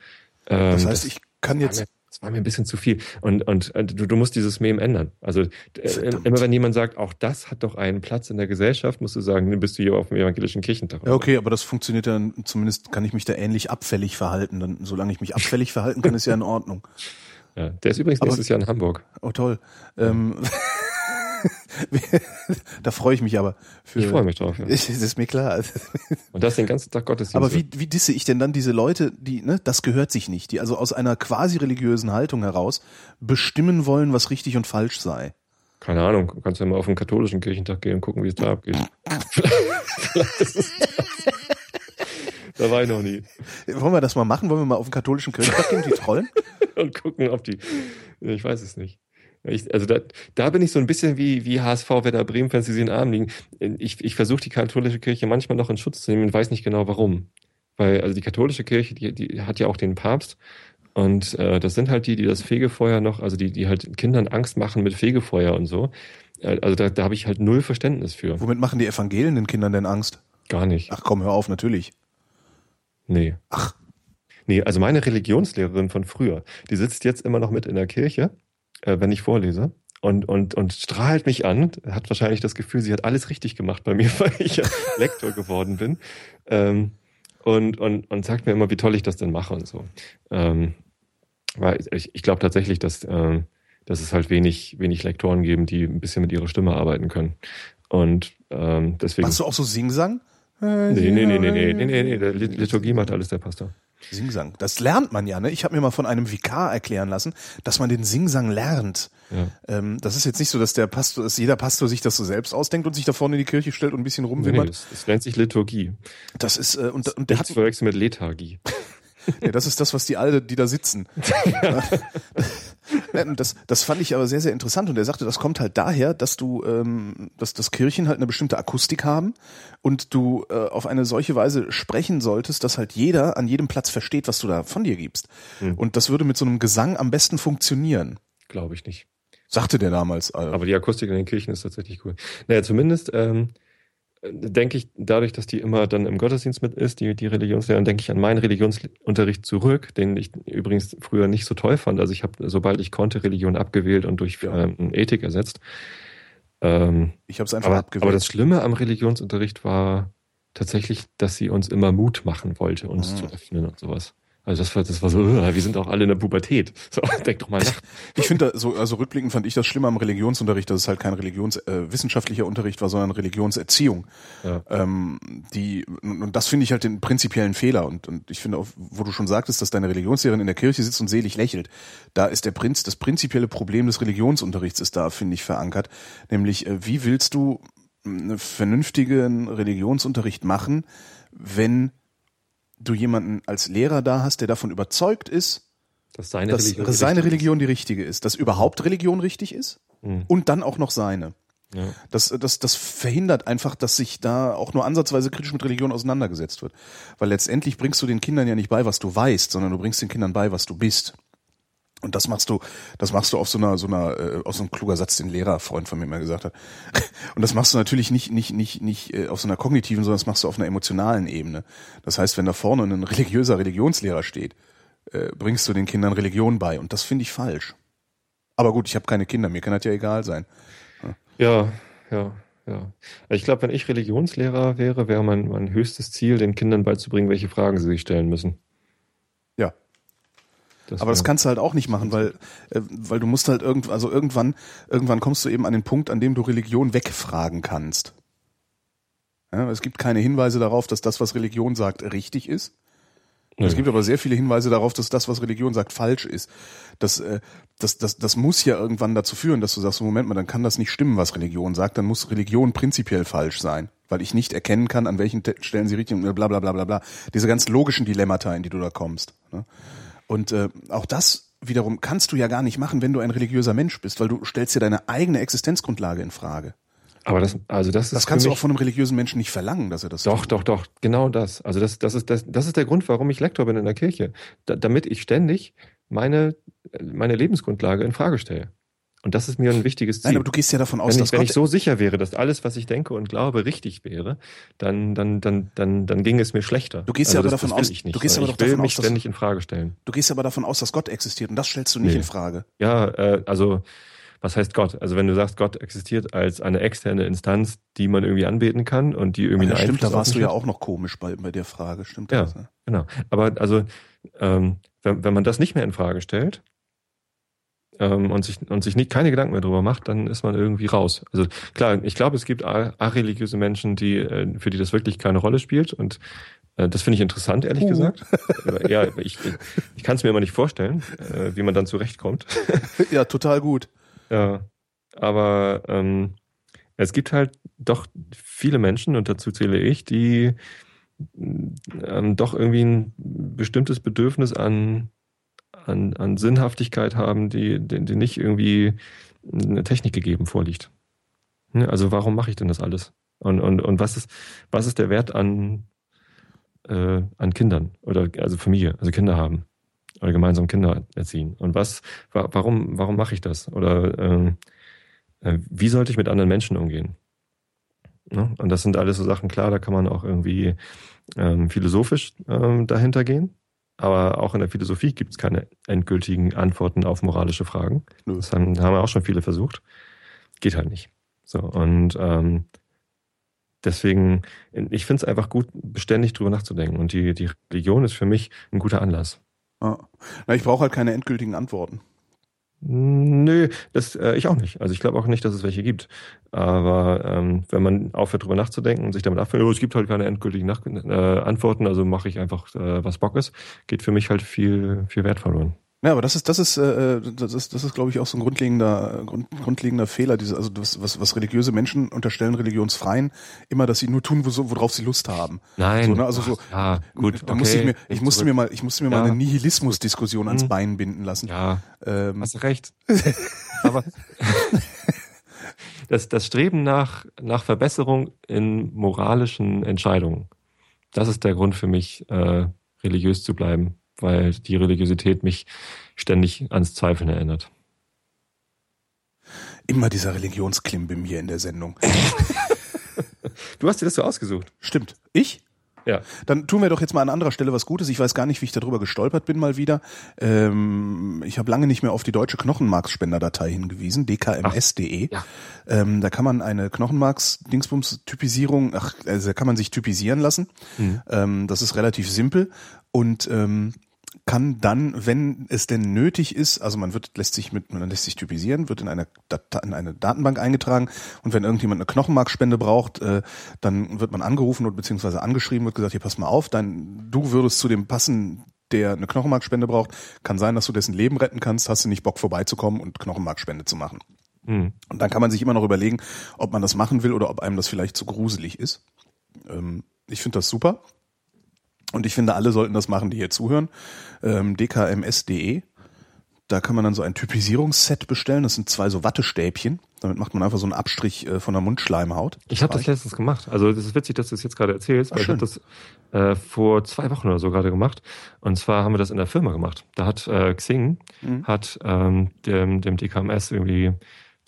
Ähm, das heißt, ich kann jetzt, das war mir ein bisschen zu viel. Und, und äh, du, du musst dieses Meme ändern. Also äh, immer wenn jemand sagt, auch das hat doch einen Platz in der Gesellschaft, musst du sagen, bist du hier auf dem evangelischen Kirchentag. Ja, okay, aber das funktioniert dann, zumindest kann ich mich da ähnlich abfällig verhalten. Dann, solange ich mich abfällig verhalten kann, ist ja in Ordnung. *laughs* Ja, der ist übrigens nächstes Jahr in Hamburg. Oh toll. Ähm, *laughs* *laughs* da freue ich mich aber. Für, ich freue mich drauf. Ja. *laughs* Das ist mir klar. *laughs* Und das den ganzen Tag Gottesdienst. Aber wie, wie disse ich denn dann diese Leute, die, ne, das gehört sich nicht, die also aus einer quasi religiösen Haltung heraus bestimmen wollen, was richtig und falsch sei? Keine Ahnung, du kannst ja mal auf den katholischen Kirchentag gehen und gucken, wie es da abgeht. da war ich noch nie. Wollen wir das mal machen? Wollen wir mal auf den katholischen Kirchentag gehen, die trollen? und gucken, ob die, ich weiß es nicht. Ich, also da, da bin ich so ein bisschen wie, wie HSV Werder Bremen-Fans, die sie in den Armen liegen. Ich, ich versuche die katholische Kirche manchmal noch in Schutz zu nehmen und weiß nicht genau warum. Weil, also die katholische Kirche, die, die hat ja auch den Papst. Und äh, das sind halt die, die das Fegefeuer noch, also die, die halt Kindern Angst machen mit Fegefeuer und so. Äh, also da, da habe ich halt null Verständnis für. Womit machen die Evangelien den Kindern denn Angst? Gar nicht. Ach komm, hör auf, natürlich. Nee. Ach. Nee, also meine Religionslehrerin von früher, die sitzt jetzt immer noch mit in der Kirche äh, wenn ich vorlese und, und, und strahlt mich an, hat wahrscheinlich das Gefühl, sie hat alles richtig gemacht bei mir, weil ich ja Lektor geworden bin. Ähm, und, und, und sagt mir immer, wie toll ich das denn mache und so. Ähm, weil ich, ich glaube tatsächlich, dass, äh, dass es halt wenig, wenig Lektoren geben, die ein bisschen mit ihrer Stimme arbeiten können. Und ähm, deswegen. Machst du auch so Singsang? Nee, nee, nee, nee, nee, nee, nee, nee. Liturgie macht alles der Pastor. Singsang. Das lernt man ja, ne? Ich habe mir mal von einem Vikar erklären lassen, dass man den Singsang lernt. Ja. Ähm, das ist jetzt nicht so, dass der Pastor, dass jeder Pastor sich das so selbst ausdenkt und sich da vorne in die Kirche stellt und ein bisschen rumwimmert. Nee, das, das nennt sich Liturgie. Das ist äh, und, und der hat verwechselt mit Lethargie. Nee, das ist das, was die alle, die da sitzen. *laughs* *laughs* das, das fand ich aber sehr, sehr interessant und er sagte, das kommt halt daher, dass du, ähm, dass das Kirchen halt eine bestimmte Akustik haben und du äh, auf eine solche Weise sprechen solltest, dass halt jeder an jedem Platz versteht, was du da von dir gibst. Hm. Und das würde mit so einem Gesang am besten funktionieren. Glaube ich nicht. Sagte der damals. Also. Aber die Akustik in den Kirchen ist tatsächlich cool. Naja, zumindest ähm, denke ich, dadurch, dass die immer dann im Gottesdienst mit ist, die, die Religionslehrerin, denke ich an meinen Religionsunterricht zurück, den ich übrigens früher nicht so toll fand. Also ich habe, sobald ich konnte, Religion abgewählt und durch ähm, Ethik ersetzt. Ähm, ich habe es einfach aber, abgewählt. Aber das Schlimme am Religionsunterricht war tatsächlich, dass sie uns immer Mut machen wollte, uns mhm. zu öffnen und sowas. Also das war, das war so, wir sind auch alle in der Pubertät. So, *laughs* denk doch mal nach. Ich finde, so, also rückblickend fand ich das Schlimme am Religionsunterricht, dass es halt kein religionswissenschaftlicher äh, Unterricht war, sondern Religionserziehung. Ja. Ähm, die, und das finde ich halt den prinzipiellen Fehler. Und, und ich finde auch, wo du schon sagtest, dass deine Religionslehrerin in der Kirche sitzt und selig lächelt, da ist der Prinz, das prinzipielle Problem des Religionsunterrichts ist da, finde ich, verankert. Nämlich, äh, wie willst du einen vernünftigen Religionsunterricht machen, wenn du jemanden als Lehrer da hast, der davon überzeugt ist, dass seine, dass Religion, seine Religion die richtige ist, dass überhaupt Religion richtig ist mhm. und dann auch noch seine. Ja. Das, das, das verhindert einfach, dass sich da auch nur ansatzweise kritisch mit Religion auseinandergesetzt wird. Weil letztendlich bringst du den Kindern ja nicht bei, was du weißt, sondern du bringst den Kindern bei, was du bist. Und das machst du, das machst du auf so einer, so einer, äh, aus so einem kluger Satz, den Lehrerfreund von mir mal gesagt hat. *laughs* Und das machst du natürlich nicht, nicht, nicht, nicht äh, auf so einer kognitiven, sondern das machst du auf einer emotionalen Ebene. Das heißt, wenn da vorne ein religiöser Religionslehrer steht, äh, bringst du den Kindern Religion bei. Und das finde ich falsch. Aber gut, ich habe keine Kinder, mir kann das ja egal sein. Ja, ja, ja. Ich glaube, wenn ich Religionslehrer wäre, wäre mein, mein höchstes Ziel, den Kindern beizubringen, welche Fragen sie sich stellen müssen. Das Aber das kannst du halt auch nicht machen, weil, äh, weil du musst halt irgend, also irgendwann, irgendwann kommst du eben an den Punkt, an dem du Religion wegfragen kannst. Ja, es gibt keine Hinweise darauf, dass das, was Religion sagt, richtig ist. Ja. Es gibt aber sehr viele Hinweise darauf, dass das, was Religion sagt, falsch ist. Das, äh, das, das, das muss ja irgendwann dazu führen, dass du sagst, Moment mal, dann kann das nicht stimmen, was Religion sagt, dann muss Religion prinzipiell falsch sein, weil ich nicht erkennen kann, an welchen Stellen sie richtig und bla bla bla bla bla. Diese ganz logischen Dilemmata, in die du da kommst. Ne? Und äh, auch das wiederum kannst du ja gar nicht machen, wenn du ein religiöser Mensch bist, weil du stellst ja deine eigene Existenzgrundlage in Frage. Aber das, also das ist. Das kannst du auch von einem religiösen Menschen nicht verlangen, dass er das Doch, tut. doch, doch, genau das. Also das, das ist, das, das ist der Grund, warum ich Lektor bin in der Kirche. Da, damit ich ständig meine, meine Lebensgrundlage in Frage stelle. Und das ist mir ein wichtiges Ziel. Nein, aber du gehst ja davon aus, wenn dass ich, wenn ich so sicher wäre, dass alles, was ich denke und glaube, richtig wäre, dann, dann, dann, dann, dann ging es mir schlechter. Du gehst also ja aber das, davon aus, du gehst aber doch davon aus, ständig in Frage stellen. Du gehst aber davon aus, dass Gott existiert und das stellst du nicht nee. in Frage. Ja, äh, also was heißt Gott? Also wenn du sagst, Gott existiert als eine externe Instanz, die man irgendwie anbeten kann und die irgendwie ja, eine Stimmt, da warst du ja auch noch komisch bei, bei der Frage, stimmt ja, das? Ja, genau. Aber also ähm, wenn, wenn man das nicht mehr in Frage stellt ähm, und sich und sich nicht keine Gedanken mehr darüber macht, dann ist man irgendwie raus. Also klar, ich glaube, es gibt areligiöse Menschen, die äh, für die das wirklich keine Rolle spielt und äh, das finde ich interessant, ehrlich uh. gesagt. ja, ich, ich kann es mir immer nicht vorstellen, äh, wie man dann zurechtkommt. *laughs* ja, total gut. Ja, aber ähm, es gibt halt doch viele Menschen, und dazu zähle ich, die ähm, doch irgendwie ein bestimmtes Bedürfnis an, an, an Sinnhaftigkeit haben, die, die, die nicht irgendwie eine Technik gegeben vorliegt. Ne, also warum mache ich denn das alles? Und, und, und was ist, was ist der Wert an, äh, an Kindern oder also Familie, also Kinder haben? oder gemeinsam Kinder erziehen. Und was, warum, warum mache ich das? Oder ähm, äh, wie sollte ich mit anderen Menschen umgehen? Ne? Und das sind alles so Sachen, klar, da kann man auch irgendwie ähm, philosophisch ähm, dahinter gehen. Aber auch in der Philosophie gibt es keine endgültigen Antworten auf moralische Fragen. Das haben, haben auch schon viele versucht. Geht halt nicht. So, und ähm, deswegen, ich finde es einfach gut, beständig drüber nachzudenken. Und die, die Religion ist für mich ein guter Anlass. Ja. Na, ich brauche halt keine endgültigen Antworten. Nö, das äh, ich auch nicht. Also ich glaube auch nicht, dass es welche gibt. Aber ähm, wenn man aufhört, drüber nachzudenken und sich damit abfindet, oh, es gibt halt keine endgültigen Nach äh, Antworten, also mache ich einfach, äh, was Bock ist, geht für mich halt viel, viel Wert verloren. Ja, aber das ist, das ist, äh, das ist, das ist, glaube ich, auch so ein grundlegender, Grund, grundlegender Fehler. Diese, also das, was, was religiöse Menschen unterstellen religionsfreien, immer, dass sie nur tun, wo, worauf sie Lust haben. Nein. So, ne? Also so. Ja, gut. Da okay. musste ich mir, ich musste mir mal, ich musste mir ja. mal eine Nihilismus-Diskussion ans hm. Bein binden lassen. Ja. Ähm. Hast du recht. *laughs* aber das, das Streben nach, nach Verbesserung in moralischen Entscheidungen, das ist der Grund für mich, äh, religiös zu bleiben weil die Religiosität mich ständig ans Zweifeln erinnert. Immer dieser Religionsklimbim hier in der Sendung. du hast dir das so ausgesucht. Stimmt. Ich? Ja. Dann tun wir doch jetzt mal an anderer Stelle was Gutes. Ich weiß gar nicht, wie ich darüber gestolpert bin mal wieder. Ähm, ich habe lange nicht mehr auf die deutsche Knochenmarksspenderdatei hingewiesen, dkms.de. Ja. Ähm, da kann man eine Knochenmarks-Dingsbums-Typisierung, ach, also da kann man sich typisieren lassen. Mhm. Ähm, das ist relativ simpel und ähm, kann dann, wenn es denn nötig ist, also man wird, lässt sich mit, man lässt sich typisieren, wird in eine, in eine Datenbank eingetragen und wenn irgendjemand eine Knochenmarkspende braucht, äh, dann wird man angerufen und beziehungsweise angeschrieben, wird gesagt, hier pass mal auf, dein, du würdest zu dem passen, der eine Knochenmarkspende braucht, kann sein, dass du dessen Leben retten kannst, hast du nicht Bock vorbeizukommen und Knochenmarkspende zu machen. Mhm. Und dann kann man sich immer noch überlegen, ob man das machen will oder ob einem das vielleicht zu gruselig ist. Ähm, ich finde das super. Und ich finde, alle sollten das machen, die hier zuhören. Ähm, dkms.de. Da kann man dann so ein Typisierungsset bestellen. Das sind zwei so Wattestäbchen. Damit macht man einfach so einen Abstrich äh, von der Mundschleimhaut. Ich habe das letztens gemacht. Also das ist witzig, dass du es das jetzt gerade erzählst, weil ich habe das äh, vor zwei Wochen oder so gerade gemacht. Und zwar haben wir das in der Firma gemacht. Da hat äh, Xing mhm. hat ähm, dem, dem DKMS irgendwie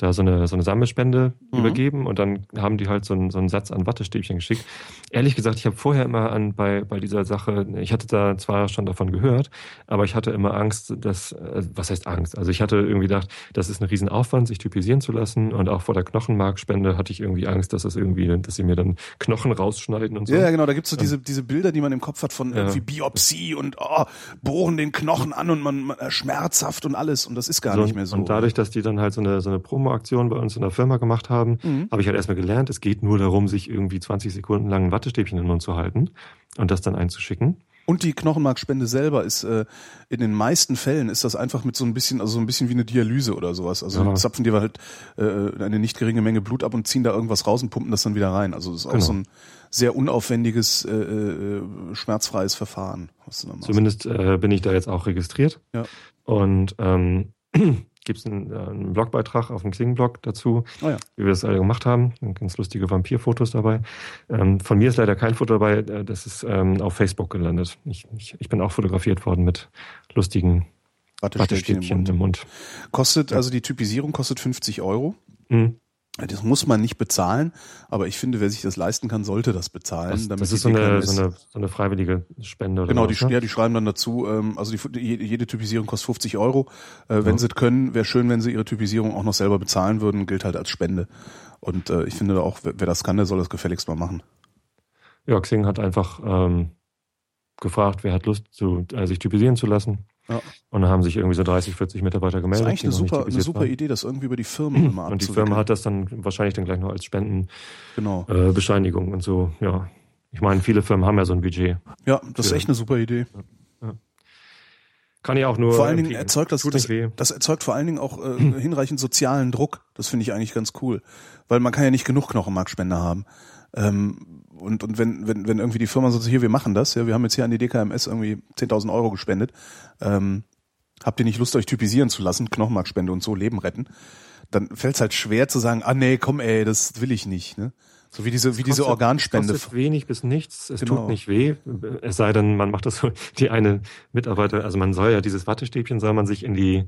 da so eine, so eine Sammelspende mhm. übergeben und dann haben die halt so einen, so einen Satz an Wattestäbchen geschickt. Ehrlich gesagt, ich habe vorher immer an bei, bei dieser Sache, ich hatte da zwar schon davon gehört, aber ich hatte immer Angst, dass, äh, was heißt Angst? Also ich hatte irgendwie gedacht, das ist ein Riesenaufwand, sich typisieren zu lassen und auch vor der Knochenmarkspende hatte ich irgendwie Angst, dass das irgendwie, dass sie mir dann Knochen rausschneiden und so. Ja, genau, da gibt's so diese, diese Bilder, die man im Kopf hat von ja. irgendwie Biopsie und oh, bohren den Knochen an und man, man äh, schmerzhaft und alles und das ist gar so, nicht mehr so. Und dadurch, dass die dann halt so eine, so eine Promo Promo-Aktion bei uns in der Firma gemacht haben, mhm. habe ich halt erstmal gelernt, es geht nur darum, sich irgendwie 20 Sekunden lang ein Wattestäbchen in den Mund zu halten und das dann einzuschicken. Und die Knochenmarkspende selber ist äh, in den meisten Fällen ist das einfach mit so ein bisschen, also so ein bisschen wie eine Dialyse oder sowas. Also ja. zapfen dir halt äh, eine nicht geringe Menge Blut ab und ziehen da irgendwas raus und pumpen das dann wieder rein. Also das ist genau. auch so ein sehr unaufwendiges, äh, äh, schmerzfreies Verfahren. Zumindest äh, bin ich da jetzt auch registriert. Ja. Und ähm, *clears throat* gibt es einen, äh, einen, Blogbeitrag auf dem Xing-Blog dazu, oh ja. wie wir das alle gemacht haben. Ganz lustige Vampirfotos dabei. Ähm, von mir ist leider kein Foto dabei, äh, das ist ähm, auf Facebook gelandet. Ich, ich, ich, bin auch fotografiert worden mit lustigen Wattestäbchen, im, Mund. im Mund. Kostet, also die Typisierung kostet 50 Euro. Mhm. Das muss man nicht bezahlen, aber ich finde, wer sich das leisten kann, sollte das bezahlen. Das, das ist so eine, so, eine, so eine freiwillige Spende. Oder genau, die, ne? ja, die schreiben dann dazu, ähm, also die, jede Typisierung kostet 50 Euro. Äh, wenn ja. sie es können, wäre schön, wenn sie ihre Typisierung auch noch selber bezahlen würden, gilt halt als Spende. Und äh, ich finde auch, wer, wer das kann, der soll das gefälligst mal machen. Ja, Xing hat einfach ähm, gefragt, wer hat Lust, zu, äh, sich typisieren zu lassen. Ja. Und dann haben sich irgendwie so 30, 40 Mitarbeiter gemeldet. Das ist eigentlich eine super, eine super Idee, das irgendwie über die Firmen *clears throat* immer Und die Firma hat das dann wahrscheinlich dann gleich noch als Spendenbescheinigung genau. äh, und so, ja. Ich meine, viele Firmen haben ja so ein Budget. Ja, das ist echt eine super Idee. Ja. Kann ich auch nur. Vor allen Dingen erzeugt das, das, das erzeugt vor allen Dingen auch äh, *clears throat* hinreichend sozialen Druck. Das finde ich eigentlich ganz cool. Weil man kann ja nicht genug Knochenmarkspender haben. Ähm, und, und wenn, wenn, wenn irgendwie die Firma sagt, hier, wir machen das, ja, wir haben jetzt hier an die DKMS irgendwie 10.000 Euro gespendet, ähm, habt ihr nicht Lust, euch typisieren zu lassen, Knochenmarkspende und so Leben retten, dann fällt es halt schwer zu sagen, ah nee, komm ey, das will ich nicht, ne? So wie diese, wie diese Organspende. Es kostet wenig bis nichts, es genau. tut nicht weh. Es sei denn, man macht das so, die eine Mitarbeiter, also man soll ja dieses Wattestäbchen, soll man sich in die,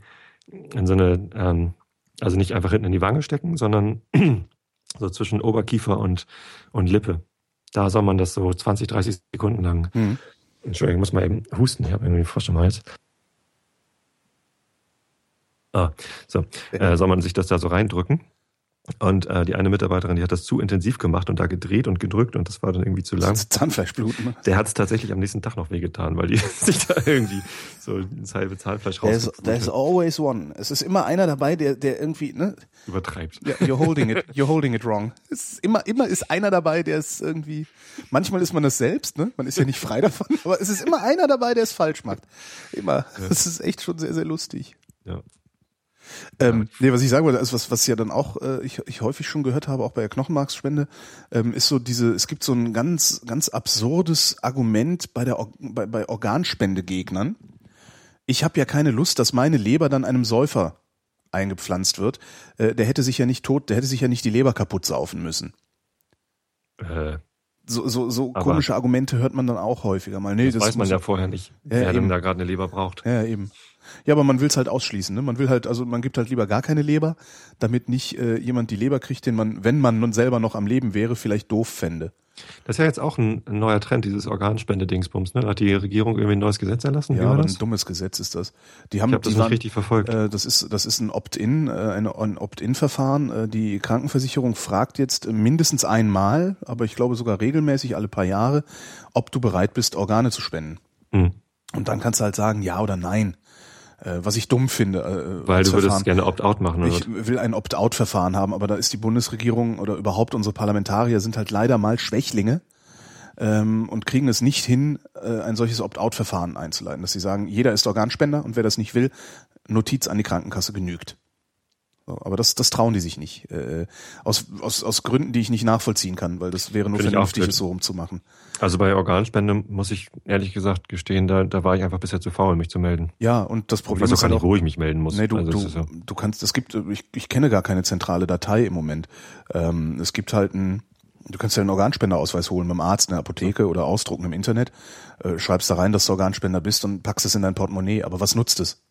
in so eine, ähm, also nicht einfach hinten in die Wange stecken, sondern *clears throat* so zwischen Oberkiefer und, und Lippe. Da soll man das so 20, 30 Sekunden lang. Mhm. Entschuldigung, muss mal eben husten. Ich habe irgendwie Frosch im Hals. Ah, so. Äh, soll man sich das da so reindrücken? Und äh, die eine Mitarbeiterin, die hat das zu intensiv gemacht und da gedreht und gedrückt und das war dann irgendwie zu lang. Das Zahnfleischbluten. Ne? Der hat es tatsächlich am nächsten Tag noch wehgetan, weil die *laughs* sich da irgendwie so das halbe Zahnfleisch raus. There's always one. Es ist immer einer dabei, der der irgendwie ne übertreibt. Ja, you're holding it, you're holding it wrong. Es ist immer immer ist einer dabei, der es irgendwie. Manchmal ist man es selbst, ne? Man ist ja nicht frei davon, aber es ist immer einer dabei, der es falsch macht. Immer. Ja. Das ist echt schon sehr sehr lustig. Ja. Ähm, nee, was ich sagen wollte, ist was, was ja dann auch äh, ich, ich häufig schon gehört habe, auch bei der Knochenmarksspende, ähm, ist so diese, es gibt so ein ganz, ganz absurdes Argument bei der bei, bei Organspendegegnern. Ich habe ja keine Lust, dass meine Leber dann einem Säufer eingepflanzt wird. Äh, der hätte sich ja nicht tot, der hätte sich ja nicht die Leber kaputt saufen müssen. Äh, so, so, so komische Argumente hört man dann auch häufiger mal. Nee, das, das weiß man ja vorher nicht, ja, wer eben. denn da gerade eine Leber braucht. Ja, eben. Ja, aber man will es halt ausschließen. Ne? Man will halt, also man gibt halt lieber gar keine Leber, damit nicht äh, jemand die Leber kriegt, den man, wenn man nun selber noch am Leben wäre, vielleicht doof fände. Das ist ja jetzt auch ein, ein neuer Trend, dieses Organspende-Dingsbums. Ne? Hat die Regierung irgendwie ein neues Gesetz erlassen? Ja, aber ein dummes Gesetz ist das. Die haben, ich habe das nicht waren, richtig verfolgt. Äh, das ist das ist ein Opt-in, äh, ein, ein Opt-in-Verfahren. Äh, die Krankenversicherung fragt jetzt mindestens einmal, aber ich glaube sogar regelmäßig alle paar Jahre, ob du bereit bist, Organe zu spenden. Mhm. Und dann kannst du halt sagen, ja oder nein äh, was ich dumm finde. Äh, Weil du Verfahren. würdest gerne Opt-out machen, oder? Ich will ein Opt-out-Verfahren haben, aber da ist die Bundesregierung oder überhaupt unsere Parlamentarier sind halt leider mal Schwächlinge ähm, und kriegen es nicht hin, äh, ein solches Opt-out-Verfahren einzuleiten, dass sie sagen, jeder ist Organspender und wer das nicht will, Notiz an die Krankenkasse genügt. Aber das, das trauen die sich nicht. Äh, aus, aus, aus Gründen, die ich nicht nachvollziehen kann, weil das wäre nur Find vernünftig, es so rumzumachen. Also bei Organspende muss ich ehrlich gesagt gestehen, da, da war ich einfach bisher zu faul, mich zu melden. Ja, und das Problem ich weiß auch gar nicht, wo ich mich melden muss. Nee, du, also du, ja du kannst, es gibt, ich, ich kenne gar keine zentrale Datei im Moment. Ähm, es gibt halt ein, du kannst ja einen Organspenderausweis holen beim Arzt in der Apotheke oder ausdrucken im Internet, äh, schreibst da rein, dass du Organspender bist und packst es in dein Portemonnaie. Aber was nutzt es?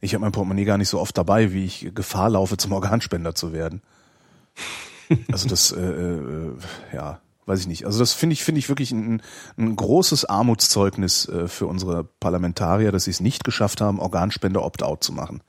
Ich habe mein Portemonnaie gar nicht so oft dabei, wie ich Gefahr laufe, zum Organspender zu werden. Also das, äh, äh, ja, weiß ich nicht. Also das finde ich, finde ich wirklich ein, ein großes Armutszeugnis äh, für unsere Parlamentarier, dass sie es nicht geschafft haben, Organspender Opt-out zu machen.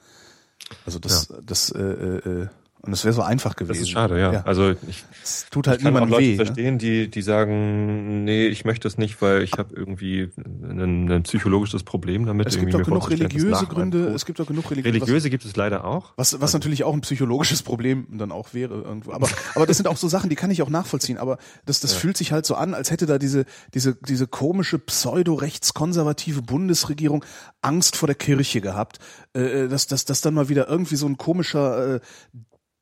Also das, ja. das äh, äh, äh und es wäre so einfach gewesen. Das ist schade, ja. ja. Also ich, es tut halt ich kann auch Leute weh, ne? verstehen, ne? die die sagen, nee, ich möchte es nicht, weil ich habe irgendwie ein, ein, psychologisches Problem damit. Es gibt doch genug religiöse Gründe. Es gibt doch genug religiöse. Religiöse gibt es leider auch. Was was also, natürlich auch ein psychologisches Problem dann auch wäre irgendwo. Aber aber das sind auch so Sachen, die kann ich auch nachvollziehen. Aber das das ja. fühlt sich halt so an, als hätte da diese diese diese komische pseudo-rechtskonservative Bundesregierung Angst vor der Kirche gehabt, äh, äh dass dass dass dann mal wieder irgendwie so ein komischer äh,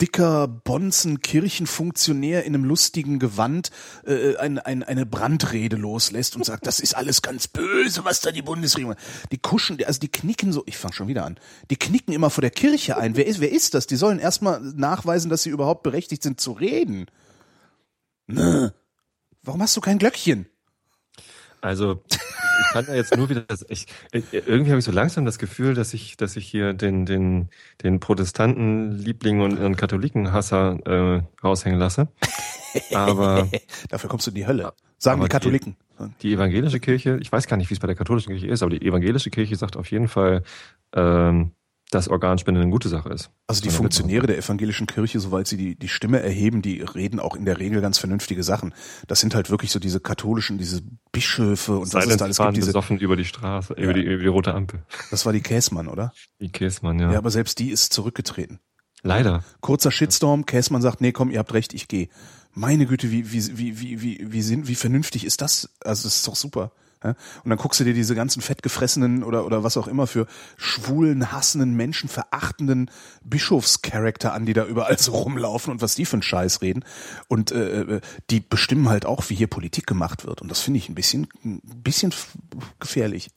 dicker Bonzen Kirchenfunktionär in einem lustigen Gewand äh, ein, ein, eine Brandrede loslässt und sagt, das ist alles ganz böse, was da die Bundesregierung. Die kuschen, also die knicken so, ich fange schon wieder an. Die knicken immer vor der Kirche ein. Wer ist, wer ist das? Die sollen erstmal nachweisen, dass sie überhaupt berechtigt sind zu reden. Ne? Warum hast du kein Glöckchen? Also ich kann da jetzt nur wieder, ich, irgendwie habe ich so langsam das Gefühl, dass ich, dass ich hier den, den, den Protestanten Liebling und, und Katholikenhasser äh, raushängen lasse. Aber *laughs* dafür kommst du in die Hölle. Sagen die Katholiken. Die, die evangelische Kirche, ich weiß gar nicht, wie es bei der katholischen Kirche ist, aber die evangelische Kirche sagt auf jeden Fall, ähm, dass Organspende eine gute Sache ist. Also die Funktionäre der evangelischen Kirche, soweit sie die, die Stimme erheben, die reden auch in der Regel ganz vernünftige Sachen. Das sind halt wirklich so diese katholischen, diese Bischöfe und was es da alles gibt. Diese besoffen über die Straße, ja. über, die, über die rote Ampel. Das war die Käsmann, oder? Die Käsmann, ja. Ja, aber selbst die ist zurückgetreten. Leider. Kurzer Shitstorm, Käsmann sagt, nee, komm, ihr habt recht, ich gehe. Meine Güte, wie, wie, wie, wie, wie, wie, sind, wie vernünftig ist das? Also das ist doch super. Ja? Und dann guckst du dir diese ganzen fettgefressenen oder, oder was auch immer für schwulen, hassenden, menschenverachtenden Bischofscharakter an, die da überall so rumlaufen und was die für einen Scheiß reden. Und äh, äh, die bestimmen halt auch, wie hier Politik gemacht wird. Und das finde ich ein bisschen, ein bisschen gefährlich.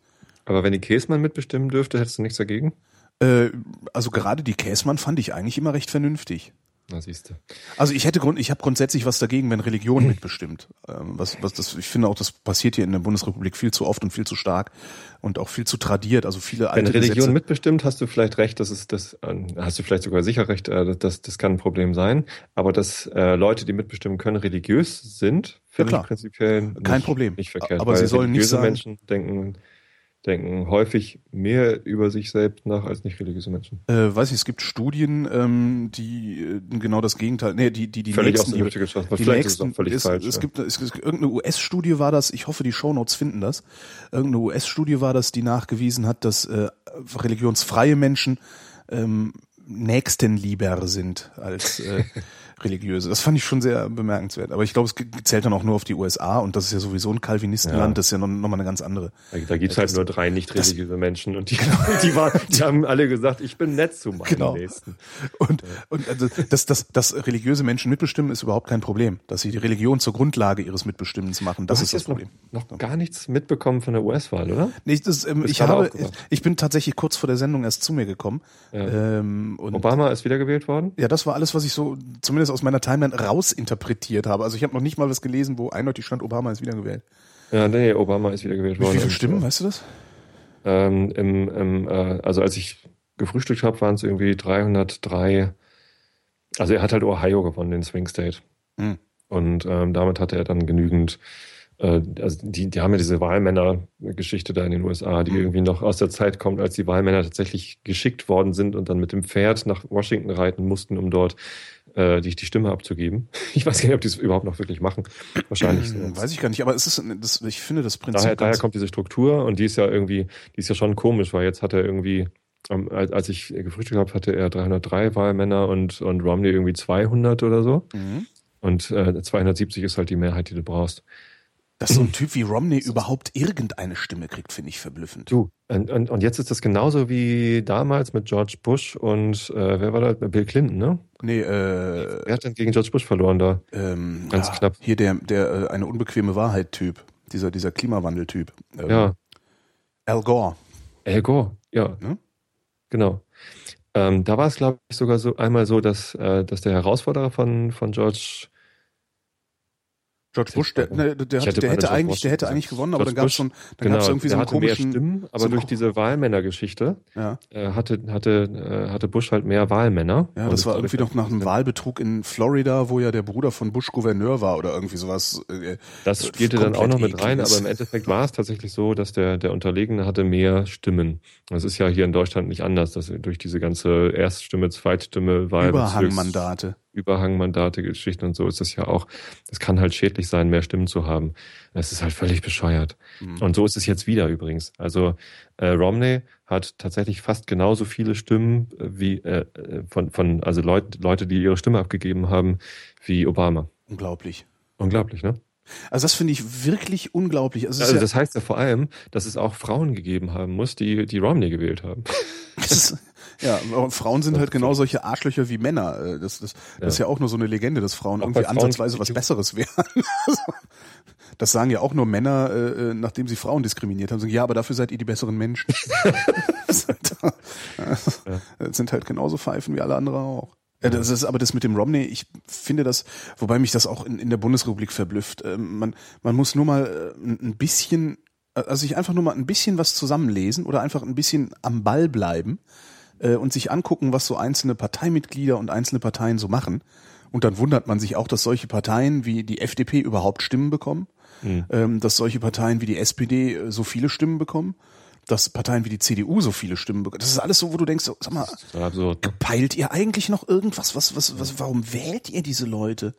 Aber wenn die Käsmann mitbestimmen dürfte, hättest du nichts dagegen? Äh, also gerade die Käsmann fand ich eigentlich immer recht vernünftig. Na, siehst du. Also ich hätte Grund, ich habe grundsätzlich was dagegen, wenn Religion *clears throat* mitbestimmt. Ähm, was, was das, ich finde auch, das passiert hier in der Bundesrepublik viel zu oft und viel zu stark und auch viel zu tradiert. Also viele alte Wenn Religion Gesetze. mitbestimmt, hast du vielleicht recht, das ist das, äh, hast du vielleicht sogar sicher recht, äh, das, das kann ein Problem sein. Aber dass äh, Leute, die mitbestimmen können, religiös sind, finde ja, ich prinzipiell kein Problem. Nicht verkehrt. Aber sie sollen nicht sagen, Menschen denken denken häufig mehr über sich selbst nach als nicht religiöse Menschen. Äh, weiß ich, es gibt Studien, ähm, die äh, genau das Gegenteil, nee, die die die völlig nächsten, die, die vielleicht nächsten, ist es völlig ist, falsch. Es ja. gibt es, es, irgendeine US-Studie war das, ich hoffe, die Shownotes finden das. Irgendeine US-Studie war das, die nachgewiesen hat, dass äh, religionsfreie Menschen ähm, nächstenlieber sind als äh, *laughs* religiöse. Das fand ich schon sehr bemerkenswert. Aber ich glaube, es zählt dann auch nur auf die USA und das ist ja sowieso ein Kalvinistenland, ja. das ist ja nochmal noch eine ganz andere. Da, da gibt's halt nur drei nicht religiöse Menschen und die, *laughs* die, war, die haben alle gesagt, ich bin nett zu meinen genau. Nächsten. Und, und also, dass, dass, dass religiöse Menschen mitbestimmen, ist überhaupt kein Problem. Dass sie die Religion zur Grundlage ihres Mitbestimmens machen, das ist das Problem. Noch, noch gar nichts mitbekommen von der US-Wahl, oder? Nee, das, ähm, ich habe, ich bin tatsächlich kurz vor der Sendung erst zu mir gekommen. Ja. Ähm, Obama ist wiedergewählt worden? Ja, das war alles, was ich so, zumindest zumindest aus meiner Timeline rausinterpretiert habe. Also ich habe noch nicht mal was gelesen, wo eindeutig stand, Obama ist wiedergewählt. Ja, nee, Obama ist wiedergewählt worden. Wie viele Stimmen, weißt du das? Ähm, im, im, äh, also als ich gefrühstückt habe, waren es irgendwie 303. Also er hat halt Ohio gewonnen, den Swing State. Hm. Und ähm, damit hatte er dann genügend äh, also die, die haben ja diese Wahlmänner-Geschichte da in den USA, die mhm. irgendwie noch aus der Zeit kommt, als die Wahlmänner tatsächlich geschickt worden sind und dann mit dem Pferd nach Washington reiten mussten, um dort äh, die, die Stimme abzugeben. *laughs* Ich weiß gar nicht, ob die es überhauaupt noch wirklich machen. Wahrscheinlich. So. Weiß ich gar nicht, aber es ist, das, ich finde das Prinzip. Daher, daher kommt diese Struktur und die ist ja irgendwie, die ist ja schon komisch, weil jetzt hat er irgendwie, als ich gefrühstückt habe, hatte er 303 Wahlmänner und, und Romney irgendwie 200 oder so. Mhm. Und äh, 270 ist halt die Mehrheit, die du brauchst. Dass so ein *clears throat* Typ wie Romney überhaupt irgendeine Stimme kriegt, finde ich verblüffend. Du, Und, und, und, jetzt ist das genauso wie damals mit George Bush und äh, wer war da? Bill Clinton, ne? Nee, äh. Wer hat denn gegen George Bush verloren da? Ähm, Ganz ja, knapp. Hier der, der äh, eine unbequeme Wahrheit-Typ, dieser, dieser Klimawandel-Typ. Ähm, ja. Al Gore. Al Gore, ja. Hm? Genau. Ähm, da war es, glaube ich, sogar so einmal so, dass, äh, dass der Herausforderer von, von George George Bush, der, ne, der, hat, der hätte eigentlich, der hätte eigentlich gewonnen, aber George dann gab es schon, dann genau, gab's irgendwie so einen komischen. Mehr Stimmen, aber so durch diese Wahlmännergeschichte ja. äh, hatte, hatte, äh, hatte Bush halt mehr Wahlmänner. Ja, das war irgendwie noch nach einem Wahlbetrug in Florida, wo ja der Bruder von Bush Gouverneur war oder irgendwie sowas. Äh, das spielte dann auch noch mit rein, aber im Endeffekt war es tatsächlich so, dass der, der Unterlegene hatte mehr Stimmen. Das ist ja hier in Deutschland nicht anders, dass durch diese ganze Erststimme, Zweitstimme, Wahl. Überhangmandate. Überhangmandate, Geschichten und so ist das ja auch. Das kann halt schädlich sein, mehr Stimmen zu haben. Es ist halt völlig bescheuert. Mhm. Und so ist es jetzt wieder übrigens. Also äh, Romney hat tatsächlich fast genauso viele Stimmen äh, wie äh, äh, von, von also Leute, Leute, die ihre Stimme abgegeben haben, wie Obama. Unglaublich. Unglaublich, ne? Also das finde ich wirklich unglaublich. Also, also das heißt ja vor allem, dass es auch Frauen gegeben haben muss, die, die Romney gewählt haben. *laughs* Ist, ja, Frauen sind halt genau solche Arschlöcher wie Männer. Äh, das, das, das ja. ist ja auch nur so eine Legende, dass Frauen auch irgendwie Frauen ansatzweise was Besseres wären. *laughs* das sagen ja auch nur Männer, äh, äh, nachdem sie Frauen diskriminiert haben. Sagen, ja, aber dafür seid ihr die besseren Menschen. *laughs* das sind halt genauso Pfeifen wie alle anderen auch. Ja, das ist aber das mit dem Romney, ich finde das, wobei mich das auch in, in der Bundesrepublik verblüfft. Ähm, man, man muss nur mal äh, ein bisschen, äh, also sich einfach nur mal ein bisschen was zusammenlesen oder einfach ein bisschen am Ball bleiben äh, und sich angucken, was so einzelne Parteimitglieder und einzelne Parteien so machen. Und dann wundert man sich auch, dass solche Parteien wie die FDP überhaupt Stimmen bekommen, mhm. ähm, dass solche Parteien wie die SPD so viele Stimmen bekommen dass Parteien wie die CDU so viele Stimmen bekommen. Das ist alles so, wo du denkst, sag mal, absurd, ne? peilt ihr eigentlich noch irgendwas? Was, was, was, warum wählt ihr diese Leute?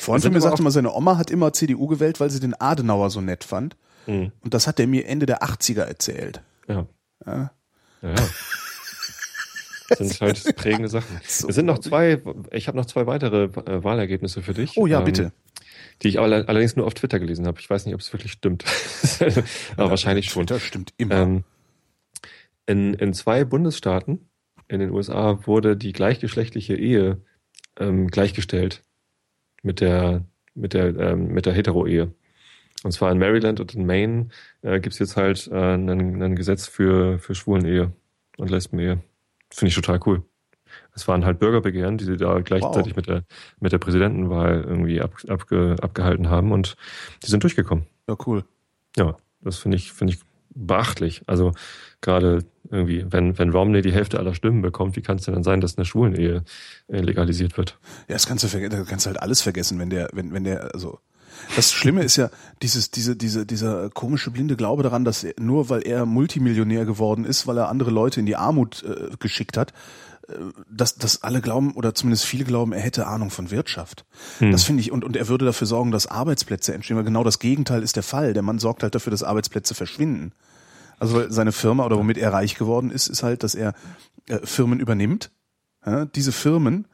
Freund von mir sagte mal, seine Oma hat immer CDU gewählt, weil sie den Adenauer so nett fand. Mhm. Und das hat er mir Ende der 80er erzählt. Ja. Ja. ja. Das sind halt prägende Sachen. *laughs* Es sind noch zwei, ich habe noch zwei weitere äh, Wahlergebnisse für dich. Oh ja, ähm, bitte die ich allerdings nur auf Twitter gelesen habe. Ich weiß nicht, ob es wirklich stimmt. *laughs* aber ja, wahrscheinlich schon. Twitter stimmt immer. Ähm, in, in zwei Bundesstaaten in den USA wurde die gleichgeschlechtliche Ehe ähm, gleichgestellt mit der mit der ähm, mit der Hetero-Ehe. Und zwar in Maryland und in Maine äh, gibt es jetzt halt äh, ein, ein Gesetz für für Schwulen-Ehe und Lesben-Ehe. Finde ich total cool. Es waren halt Bürgerbegehren, die sie da gleichzeitig wow. mit der mit der Präsidentenwahl irgendwie ab, abge, abgehalten haben und die sind durchgekommen. Ja, cool. Ja, das finde ich finde ich beachtlich. Also gerade irgendwie, wenn, wenn Romney die Hälfte aller Stimmen bekommt, wie kann es denn dann sein, dass eine Schwulenehe äh, legalisiert wird? Ja, das kannst du, das kannst du halt alles vergessen, wenn der, wenn, wenn der, also das Schlimme ist ja dieses, diese, diese, dieser komische blinde Glaube daran, dass er, nur weil er Multimillionär geworden ist, weil er andere Leute in die Armut äh, geschickt hat, dass, dass alle glauben oder zumindest viele glauben, er hätte Ahnung von Wirtschaft. Hm. Das finde ich und und er würde dafür sorgen, dass Arbeitsplätze entstehen, weil genau das Gegenteil ist der Fall. Der Mann sorgt halt dafür, dass Arbeitsplätze verschwinden. Also seine Firma oder womit er reich geworden ist, ist halt, dass er äh, Firmen übernimmt. Ja, diese Firmen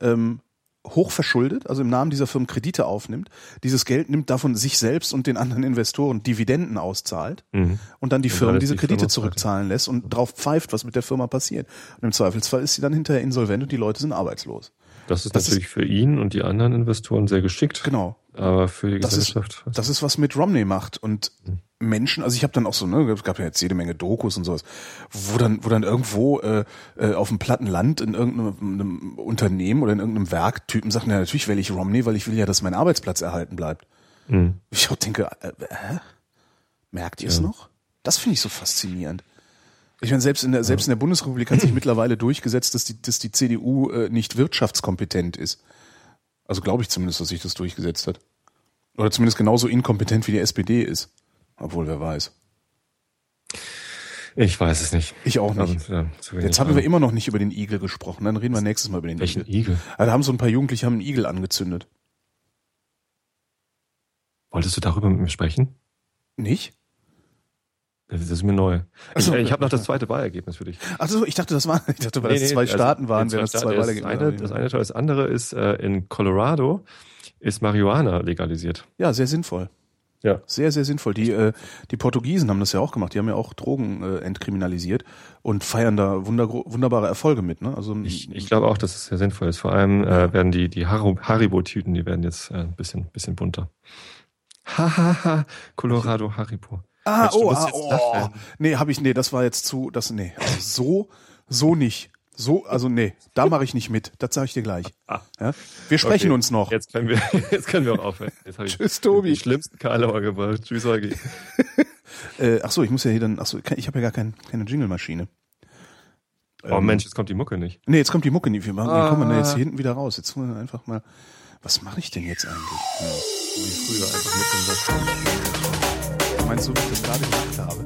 ähm, hochverschuldet, also im Namen dieser Firmen Kredite aufnimmt, dieses Geld nimmt davon sich selbst und den anderen Investoren Dividenden auszahlt mhm. und dann die Firmen diese Kredite Firma zurückzahlen lässt und drauf pfeift, was mit der Firma passiert. Und im Zweifelsfall ist sie dann hinterher insolvent und die Leute sind arbeitslos. Das ist das natürlich ist, für ihn und die anderen Investoren sehr geschickt. Genau. Aber für die das Gesellschaft. Ist, das ist, was mit Romney macht. Und mhm. Menschen, also ich habe dann auch so, ne, es gab ja jetzt jede Menge Dokus und sowas, wo dann, wo dann irgendwo äh, äh, auf dem platten Land in irgendeinem Unternehmen oder in irgendeinem Werk Typen sagen, ja natürlich wähle ich Romney, weil ich will ja, dass mein Arbeitsplatz erhalten bleibt. Mhm. Ich auch denke, äh, äh, merkt ihr es ja. noch? Das finde ich so faszinierend. Ich meine, selbst in der, selbst in der Bundesrepublik hat sich *clears throat* mittlerweile durchgesetzt, dass die, dass die CDU äh, nicht wirtschaftskompetent ist. Also glaube ich zumindest, dass sich das durchgesetzt hat. Oder zumindest genauso inkompetent wie die SPD ist. Obwohl, wer weiß. Ich weiß es nicht. Ich auch nicht. Ja, Jetzt haben wir immer noch nicht über den Igel gesprochen. Dann reden wir nächstes Mal über den Welchen Igel. Igel? Also, da haben so ein paar Jugendliche haben einen Igel angezündet. Wolltest du darüber mit mir sprechen? Nicht? Das ist mir neu. Also, ich, ich habe noch das zweite Wahlergebnis für dich. Achso, ich dachte, das war, ich dachte, weil nee, das zwei also Staaten waren, wären das zwei Wahlergebnisse. Das eine, das eine das andere ist, äh, in Colorado ist Marihuana legalisiert. Ja, sehr sinnvoll. Ja. Sehr, sehr sinnvoll. Die, äh, die Portugiesen haben das ja auch gemacht. Die haben ja auch Drogen äh, entkriminalisiert und feiern da wunder wunderbare Erfolge mit. Ne? Also ich, ich glaube auch, dass es sehr sinnvoll ist. Vor allem äh, werden die die Haribo-Tüten, die werden jetzt äh, ein bisschen bisschen bunter. *laughs* Hahaha, Colorado Haribo. Ah, Mensch, oh, ah, oh. nee, habe ich nee, das war jetzt zu das nee, also so so nicht. So, also nee, da mache ich nicht mit. Das sage ich dir gleich. Ah. Ja? Wir sprechen okay. uns noch. Jetzt können wir, *laughs* jetzt können wir auch aufhören. Jetzt ich Tschüss, Tobi. Die schlimmsten Karlauer gebracht. Tschüss, Holgi. *laughs* äh, ach so, ich muss ja hier dann, ach so, ich habe ja gar kein, keine Jingle-Maschine. Oh ähm, Mensch, jetzt kommt die Mucke nicht. Nee, jetzt kommt die Mucke nicht. Wir machen, ah. kommen wir jetzt hier hinten wieder raus. Jetzt holen wir einfach mal, was mache ich denn jetzt eigentlich? Ja, wie früher einfach mit dem Meinst du, wie ich das gerade gemacht habe?